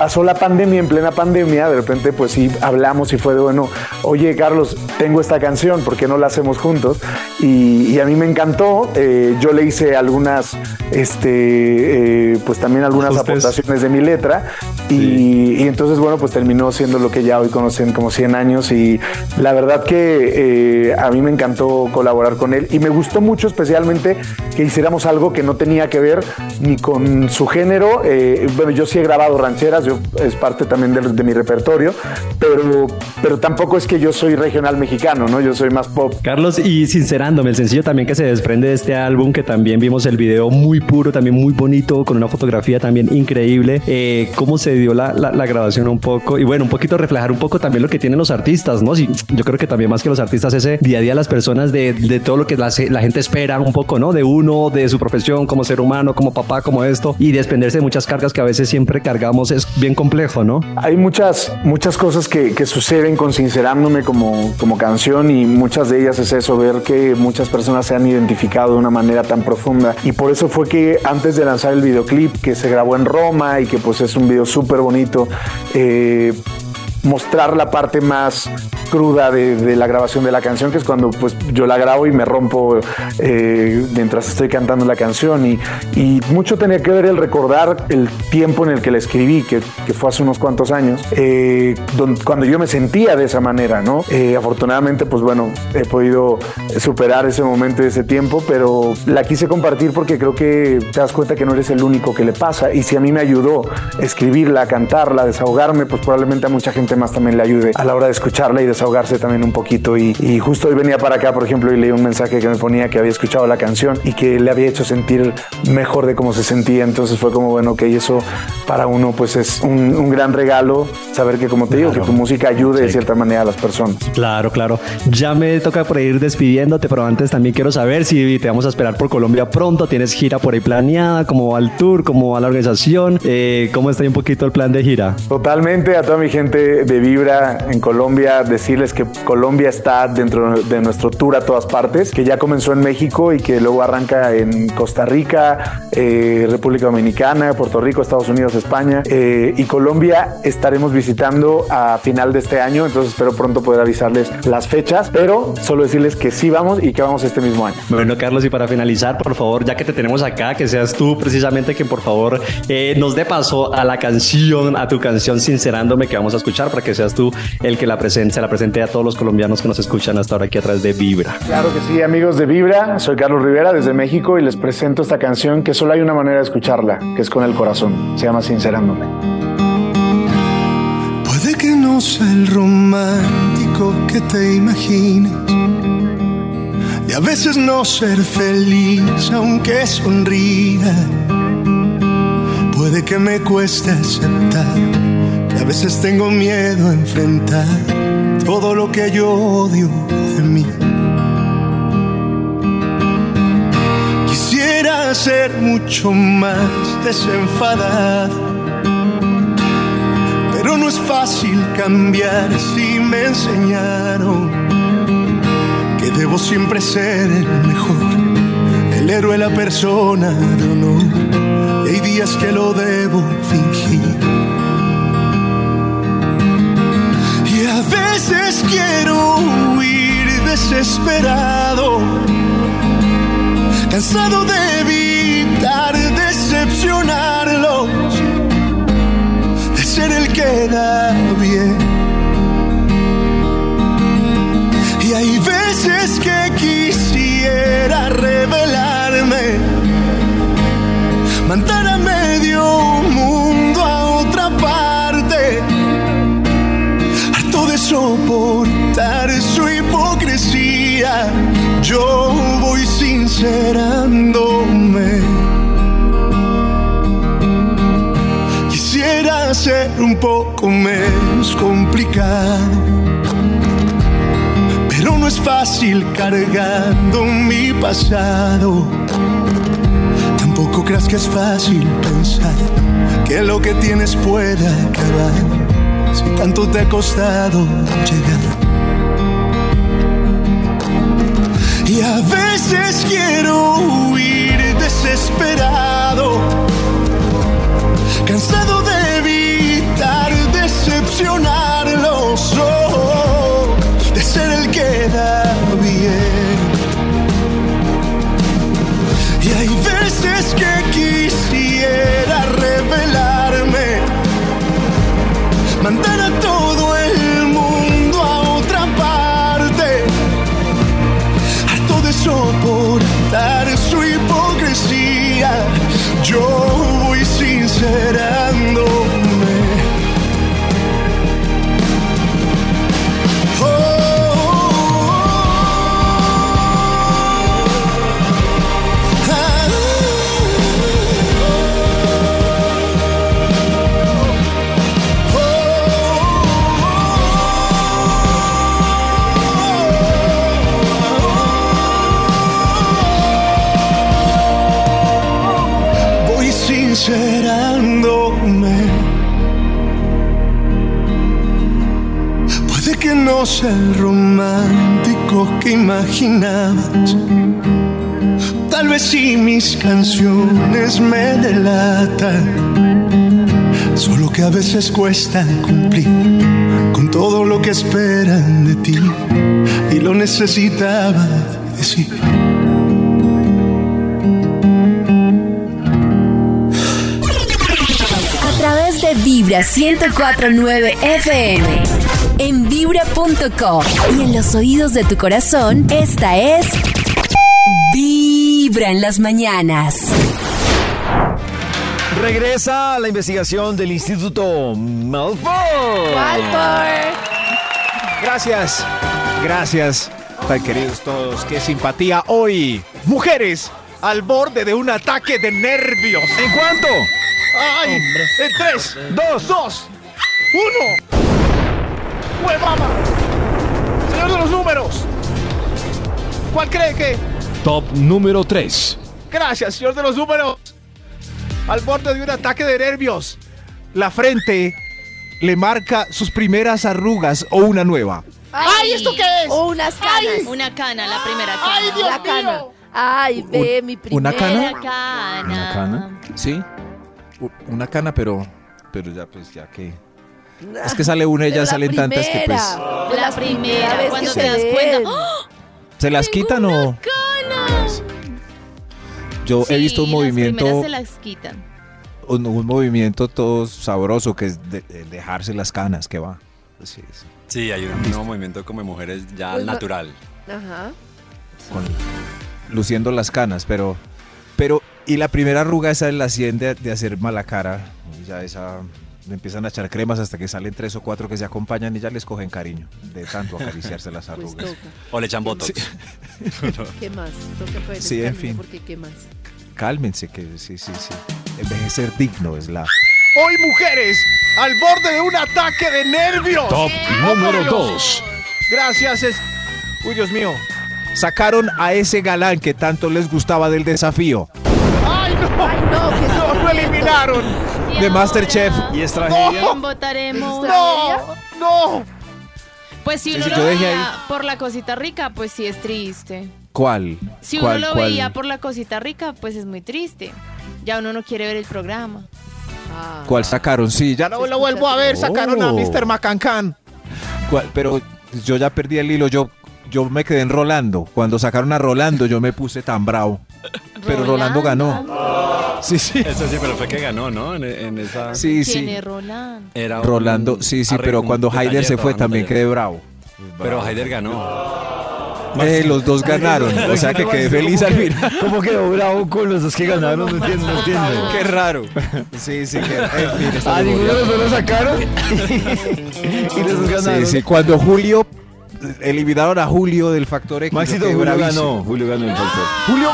pasó la pandemia, en plena pandemia, de repente pues sí hablamos y fue de, bueno, oye Carlos, tengo esta canción, ¿por qué no la hacemos juntos? Y, y a mí me encantó, eh, yo le hice algunas, este, eh, pues también algunas aportaciones de mi letra sí. y, entonces bueno, pues terminó siendo lo que ya hoy conocen como 100 años y la verdad que eh, a mí me encantó colaborar con él y me gustó mucho especialmente que hiciéramos algo que no tenía que ver ni con su género, eh, bueno, yo sí he grabado rancheras, yo, es parte también de, de, mi repertorio, pero, pero tampoco es que yo soy regional mexicano, ¿no? Yo soy más pop. Carlos, y sincerándome, el sencillo también que se desprende de este álbum, que también vimos el video muy puro, también muy bonito, con una fotografía también increíble. Eh, ¿Cómo se dio la, grabación un poco? Y bueno, un poquito reflejar un poco también lo que tienen los artistas, ¿no? Sí, yo creo que también más que los artistas, ese día a día las personas de, de todo lo que la, la gente espera un poco, ¿no? De uno, de su profesión como ser humano, como papá, como esto, y desprenderse de muchas cargas que a veces siempre cargamos es bien complejo, ¿no? Hay muchas, muchas cosas que, que suceden con Sincerándome como, como canción y muchas de ellas es eso, ver que muchas personas se han identificado de una manera tan profunda y por eso fue que antes de lanzar el videoclip que se grabó en Roma y que pues es un video súper súper bonito. eh, mostrar la parte más cruda de, la grabación de la canción, que es cuando pues yo la grabo y me rompo eh, mientras estoy cantando la canción. Y, mucho tenía que ver el recordar el tiempo en el que la escribí, que, fue hace unos cuantos años, eh, cuando yo me sentía de esa manera, ¿no? Eh, afortunadamente, pues bueno, he podido superar ese momento y ese tiempo, pero la quise compartir porque creo que te das cuenta que no eres el único que le pasa. Y si a mí me ayudó escribirla, cantarla, desahogarme, pues probablemente a mucha gente más también le ayude a la hora de escucharla y desahogarse también un poquito. Y, y justo hoy venía para acá, por ejemplo, y leí un mensaje que me ponía que había escuchado la canción y que le había hecho sentir mejor de cómo se sentía. Entonces fue como, bueno, que eso para uno pues es un, un gran regalo, saber que como te digo, que tu música ayude de cierta manera a las personas. Claro, claro. Ya me toca por ir despidiéndote, pero antes también quiero saber si te vamos a esperar por Colombia pronto. ¿Tienes gira por ahí planeada? ¿Cómo va el tour? ¿Cómo va la organización? Eh, ¿Cómo está ahí un poquito el plan de gira? Totalmente a toda mi gente de Vibra en Colombia, decirles que Colombia está dentro de nuestro tour a todas partes, que ya comenzó en México y que luego arranca en Costa Rica, eh, República Dominicana, Puerto Rico, Estados Unidos, España eh, y Colombia estaremos visitando a final de este año, entonces espero pronto poder avisarles las fechas, pero solo decirles que sí vamos y que vamos este mismo año. Bueno, Carlos, y para finalizar, por favor, ya que te tenemos acá, que seas tú precisamente quien por favor eh, nos dé paso a la canción, a tu canción Sincerándome que vamos a escuchar, para que seas tú el que la presente, se la presente a todos los colombianos que nos escuchan hasta ahora aquí a través de Vibra. Claro que sí, amigos de Vibra, soy Carlos Rivera desde México y les presento esta canción que solo hay una manera de escucharla, que es con el corazón. Se llama Sincerándome. Puede que no sea el romántico que te imagines. Y a veces no ser feliz aunque sonría. Puede que me cueste aceptar. A veces tengo miedo a enfrentar todo lo que yo odio de mí. Quisiera ser mucho más desenfadado pero no es fácil cambiar si me enseñaron que debo siempre ser el mejor, el héroe, la persona de honor. Y hay días que lo debo fingir. Veces quiero huir desesperado, cansado de evitar decepcionarlos de ser el que da bien. Y hay veces que quisiera revelarme, mandar soportar su hipocresía. Yo voy sincerándome. Quisiera ser un poco menos complicado, pero no es fácil cargando mi pasado. Tampoco creas que es fácil pensar que lo que tienes puede acabar si tanto te ha costado llegar. Y a veces quiero huir desesperado cansado de Sea el romántico que imaginabas. Tal vez si mis canciones me delatan. Solo que a veces cuesta cumplir con todo lo que esperan de ti. Y lo necesitaba decir. A través de Vibra 1049 FM. En vibra.com. Y en los oídos de tu corazón, esta es. Vibra en las mañanas. Regresa la investigación del Instituto Malfoy. Gracias, gracias, tan queridos todos. Qué simpatía hoy. Mujeres al borde de un ataque de nervios. ¿En cuánto? ¡Ay! En tres, dos, dos, uno. ¡Huevama! Señor de los números. ¿Cuál cree que? Top número 3. Gracias, señor de los números. Al borde de un ataque de nervios. La frente le marca sus primeras arrugas o una nueva. Ay, ¿esto qué es? O unas canas. Una cana, la primera cana. Ay, Dios la cana. Ay, ve mi primera ¿una cana? cana. cana? Sí. Una cana, pero. Pero ya, pues, ya que. Es que sale una y ya salen tantas que pues. primera. La primera, vez cuando que te se das ven. cuenta. ¡Oh! ¿Se las quitan o.? Yo he visto un las movimiento. primeras se las quitan. Un, un movimiento todo sabroso que es de- de dejarse las canas, que va. Sí, sí. Sí, hay un nuevo movimiento como mujeres ya Pues no- natural. Ajá. con- luciendo las canas, pero, pero, y la primera arruga esa es la 100 de, de hacer mala cara, y ya esa, le empiezan a echar cremas hasta que salen tres o cuatro que se acompañan y ya les cogen cariño, de tanto acariciarse las Pues arrugas. toca. O le echan botox. ¿Qué más? Toca Sí, en fin. Porque ¿qué más? Cálmense, que sí, sí, sí. Envejecer digno es la... Hoy mujeres, al borde de un ataque de nervios. Top número 2. Gracias. Es... Uy, Dios mío. Sacaron a ese galán que tanto les gustaba del desafío. ¡Ay, no! ¡Ay, no! ¿Qué ¡No, lo eliminaron! De Masterchef. ¿Y es ¿Quién votaremos? ¡No! ¡No! Pues si uno sí, lo veía por la cosita rica, pues sí es triste. ¿Cuál? Si uno ¿Cuál, lo cuál? veía por la cosita rica, pues es muy triste. Ya uno no quiere ver el programa. ¿Cuál sacaron? Sí, ya no lo vuelvo a ver. Sacaron a Oh. Mr. Macancan. ¿Cuál? Pero yo ya perdí el hilo. Yo, yo me quedé en Rolando. Cuando sacaron a Rolando, yo me puse tan bravo. Pero Rolando ganó. Sí, sí. Eso sí, pero fue que ganó, ¿no? En, en esa... Sí, ¿Quién sí. es Roland? Era un- Rolando, sí, sí, arre- pero cuando Haider se fue Rolando también quedé bravo. Pero Haider ganó. Eh, los dos ganaron, o sea que quedé feliz al final. ¿Cómo quedó bravo con los dos que ganaron? No entiendo, no entiendo. Qué raro. Sí, sí, que, A ninguno de los dos lo sacaron y los dos ganaron. Sí, sí, cuando Julio eliminaron a Julio del Factor X. Maxito, Julio ganó. Julio ganó el factor. Julio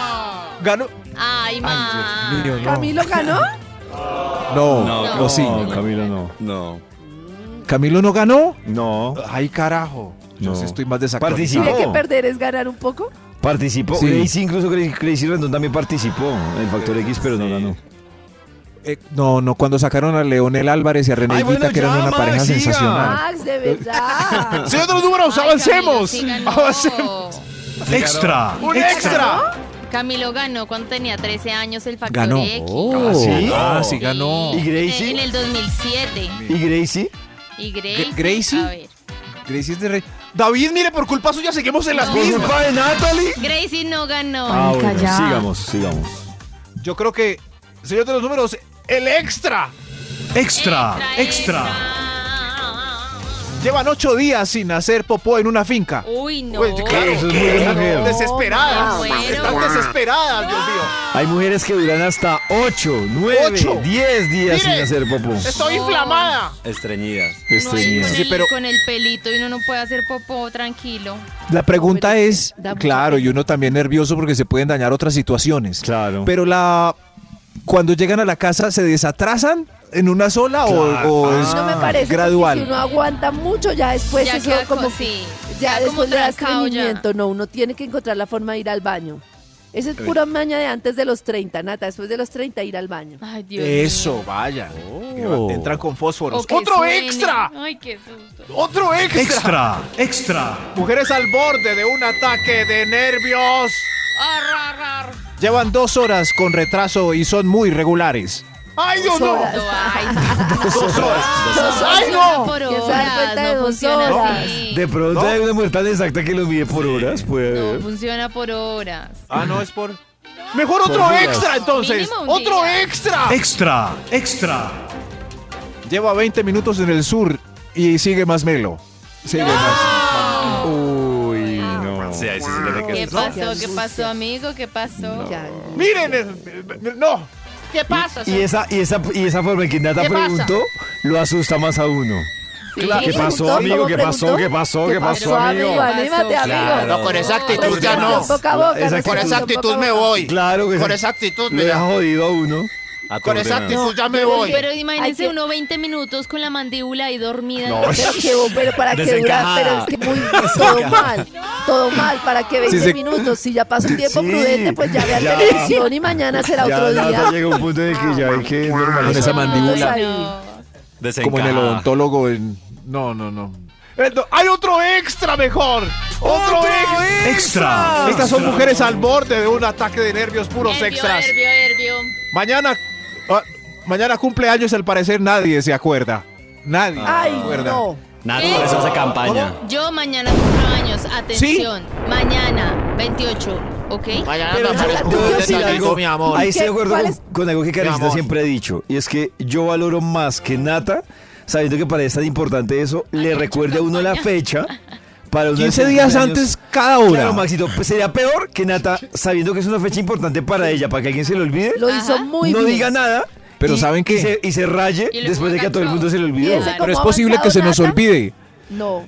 ganó. Ay. Mío, no. ¿Camilo ganó? No, No, no, sí. No, Camilo no. No. ¿Camilo no ganó? No. Ay, carajo. Yo No. sí estoy más Participó. desactualizado. ¿Tiene que perder es ganar un poco? Participó. Sí. Incluso Gracie, Gracie Rendón también participó en el Factor X, pero no ganó. Eh, no, no, cuando sacaron a Leonel Álvarez y a René Ay, Higuita, bueno, que eran ya, una Max, pareja siga. sensacional. Max, de verdad. Señor de los números, Ay, avancemos. Camilo sí ganó. avancemos. Extra. ¡Un extra! Camilo ganó cuando tenía 13 años el Factor Ganó. X. Ah, ¿sí? Ah, sí ganó. ¿Y En Gracie? el 2007. ¿Y Gracie? ¿Y Gracie? Gracie? A ver. Gracie es de rey. David, mire, por culpa suya seguimos en las ¿Por mismas. culpa de Natalie? Gracie no ganó. Ah, bueno, sigamos, sigamos. Yo creo que, señor de los números, el extra. Extra. Extra. Llevan ocho días sin hacer popó en una finca. Uy, no. Pues, claro, Eso es muy mujer. desesperadas. Bueno. Están desesperadas, Dios mío. Hay mujeres que duran hasta 8, 9, Ocho. 10 días sin hacer popó. Estoy inflamada. Estreñidas. Uno ahí Estreñida. con, Sí, el, pero- con el pelito y uno no puede hacer popó tranquilo. La pregunta pero es, claro, y uno también nervioso porque se pueden dañar otras situaciones. Claro. Pero la cuando llegan a la casa se desatrasan en una sola o- Claro. o, es no me parece. gradual. Si uno aguanta mucho, ya después ya eso queda como sí, ya como después le da ya. No, uno tiene que encontrar la forma de ir al baño. Esa es pura maña de antes de los 30, Nata. Después de los 30, ir al baño. Ay, Dios Eso, mío. vaya. Oh. Entran con fósforos. ¡Otro suene. extra! Ay, qué susto. ¡Otro extra! Extra. Extra. Mujeres al borde de un ataque de nervios. Ar, ar, ar. Llevan dos horas con retraso y son muy regulares. ¡Ay, Dios, no! Dos horas. ¡Ay, no! Por ¿Quién se da horas, no dos funciona horas? así. De pronto ¿No? hay una mujer tan exacta que lo mide por horas, No haber. funciona por horas. Ah, no, es por... Mejor otro Por días. extra, entonces. ¡Otro día. extra! Extra, extra. Lleva 20 minutos en el sur y sigue más melo. Sigue más. Uy, no. Sí, ahí sí se le ve que ¿Qué pasó? ¿Qué pasó, amigo? ¿Qué pasó? Miren, eh, no. ¿Qué pasa? Y esa, y esa, y esa forma en que Nata preguntó, lo asusta más a uno. Claro. ¿Qué pasó, amigo? ¿Cómo ¿Qué pasó? ¿Qué pasó? ¿Qué ¿Qué pasó, pasó, amigo? Anímate, amigo. No, con esa actitud ya no. Boca Esa respiración Con esa actitud- actitud me voy. Claro que Con sí. esa actitud me deja jodido a uno. Con esa actitud ya me voy. Pero imagínense que- uno 20 minutos con la mandíbula ahí dormida. No, Pero, que, pero para que dura, Desencajada. pero es que muy todo mal, todo mal, para que 20 Sí, se- minutos, si ya pasa un tiempo Sí, prudente, pues ya vea ya. televisión y mañana será Ya otro día. llega un punto el que ya hay que normalizar. Con esa mandíbula. Ahí. No. Como en el odontólogo. En... No, no, no. Eh, ¡Hay otro extra mejor! ¡Otro, extra! Extra. Estas son mujeres al borde de un ataque de nervios puros Herbio, extras. herbio, herbio. Mañana, ah, mañana cumpleaños, al parecer nadie se acuerda. Nadie Ay, se acuerda. no. Nada, por eso hace campaña. Yo mañana cumplo años. Atención. Mañana, 28. ¿Ok? Mañana Pero yo, detallito, algo, mi amor. ahí estoy de acuerdo ¿Cuál con, con algo que Karencita siempre ha dicho, y es que yo valoro más que Nata, sabiendo que para ella es tan importante eso, le recuerde a uno la fecha para uno 15 hacer días antes cada hora. Claro, Maxito, pues sería peor que Nata, sabiendo que es una fecha importante para ella, para que alguien se le olvide, Lo hizo muy no bien. diga nada. Pero y- ¿saben qué? Y se, y se raye Y después de que a todo el mundo se le olvidó. Pero es posible que se nos olvide. No.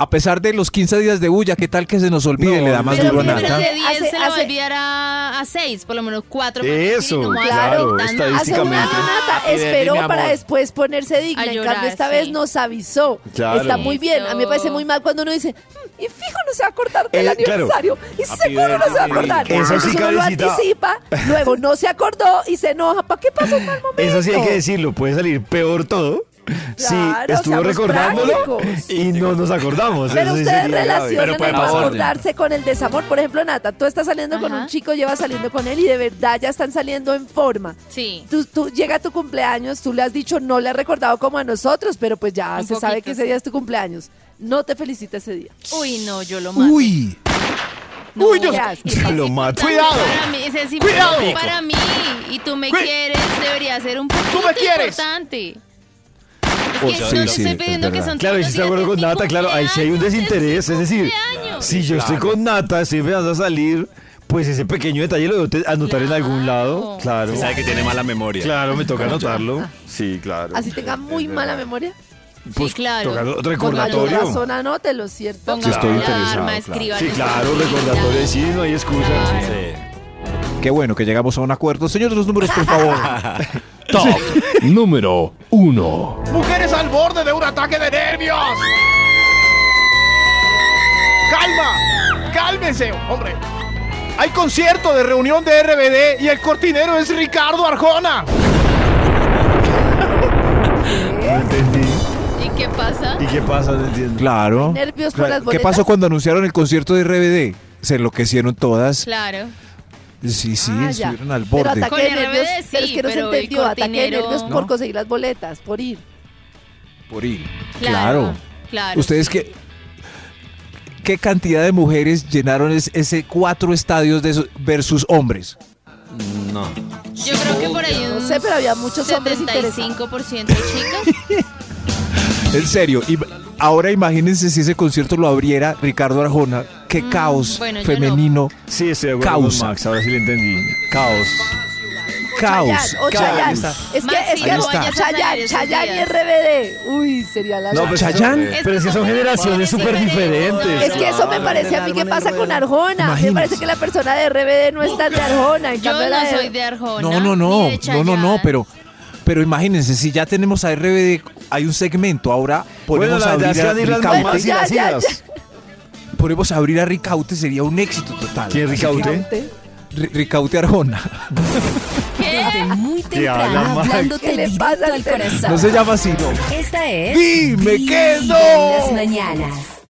A pesar de los 15 días de bulla, ¿qué tal que se nos olvide? No, Le da más pero duro a Nata. de 10 Hace- se va a hace- olvidar a, a 6, por lo menos 4. Eso, Claro, claro, tan- Hace un estadísticamente. año Nata esperó para después ponerse digna. A en llorar, cambio, esta sí. vez nos avisó. Claro. Está muy bien. A mí me parece muy mal cuando uno dice, "Mm, y fijo no se va a acordar del Eh, claro. aniversario. Y Happy seguro no se va a acordar. Eso sí, Entonces uno lo anticipa, luego no se acordó y se enoja. ¿Para qué pasó en mal momento? Eso sí hay que decirlo, puede salir peor todo. Claro, estuvo seamos recordándolo prácticos. y no nos acordamos. Pero eso sí ustedes grave. relacionan Pero el acordarse con el desamor. Por ejemplo, Nata, tú estás saliendo con Ajá. un chico, llevas saliendo con él y de verdad ya están saliendo en forma. Sí. Tú, tú- llega tu cumpleaños, tú le has dicho, no le has recordado como a nosotros, pero pues ya Un se sabe poquito, que ese día es tu cumpleaños. No te felicita ese día. Uy, no, yo lo mato. Uy, No, uy, Dios. ¿qué haces? Lo mato. Cuidado. Para mí, ese es Cuidado. para mí. Y tú me Cuid- quieres, debería ser un poquito me quieres. importante. Sí, sí, estoy es que son Claro, y si estoy de acuerdo con Nata, claro, ahí sí hay un desinterés. Es decir, si yo estoy con Nata, estoy empezando a salir, pues ese pequeño detalle lo debo anotar en algún lado. Claro. Sí sabe que tiene mala memoria. Claro, me toca anotarlo. Sí, claro. Así tenga muy mala memoria. Pues, claro. otro Con recordatorio. mayor razón, anótelo, ¿cierto? Ponga Sí, estoy interesado, alarma, claro. Sí, claro, recordatorio, sí, no hay excusa. Qué bueno que llegamos a un acuerdo. Señor de los números, por favor. Top número 1. Mujeres al borde de un ataque de nervios. Calma, cálmense, hombre. Hay concierto de reunión de RBD y el cortinero es Ricardo Arjona. No entendí. ¿Y qué pasa? ¿Y qué pasa? No entiendo. Claro. Nervios por las ¿Qué boletas. pasó cuando anunciaron el concierto de RBD? Se enloquecieron todas. Claro. Sí, sí, Ah, ya. estuvieron al Pero borde. ataque de RBD nervios, sí, pero es que no se pero entendió. Ataque de nervios ¿No? por conseguir las boletas, por ir. Por ir. Claro, Claro. claro, Ustedes sí. qué qué cantidad de mujeres llenaron es- ese cuatro estadios de esos versus hombres. No. Yo creo que por ahí No sé, pero había muchos hombres interesados. 75% de chicas. En serio, y ahora imagínense si ese concierto lo abriera Ricardo Arjona, qué caos Mm, bueno, yo femenino. Sí, estoy de acuerdo con. Max, ahora sí le entendí. Caos. Caos. O Caos. Chayanne. Es que, es no Chayanne, y. RBD. Uy, sería la No, pero, Chayanne. es que- pero es que son generaciones súper diferentes. Es que eso me parece a mí que pasa con Arjona. Me parece que la persona de RBD no es tan de Arjona. En Yo cambio, no de- soy de Arjona. No, no, no, no, no, no, pero, pero imagínense, si ya tenemos a RBD, hay un segmento, ahora Bueno, a verdad abrir a las y las ya, a abrir a Ricaute, sería un éxito total. ¿Quién es Ricaute? Ri- Ricaute Arjona. Desde muy ¿Qué temprano, hablándote ¿Qué le directo pasa al corazón. No se llama así, no. Esta es Dime que Vibra no. las mañanas.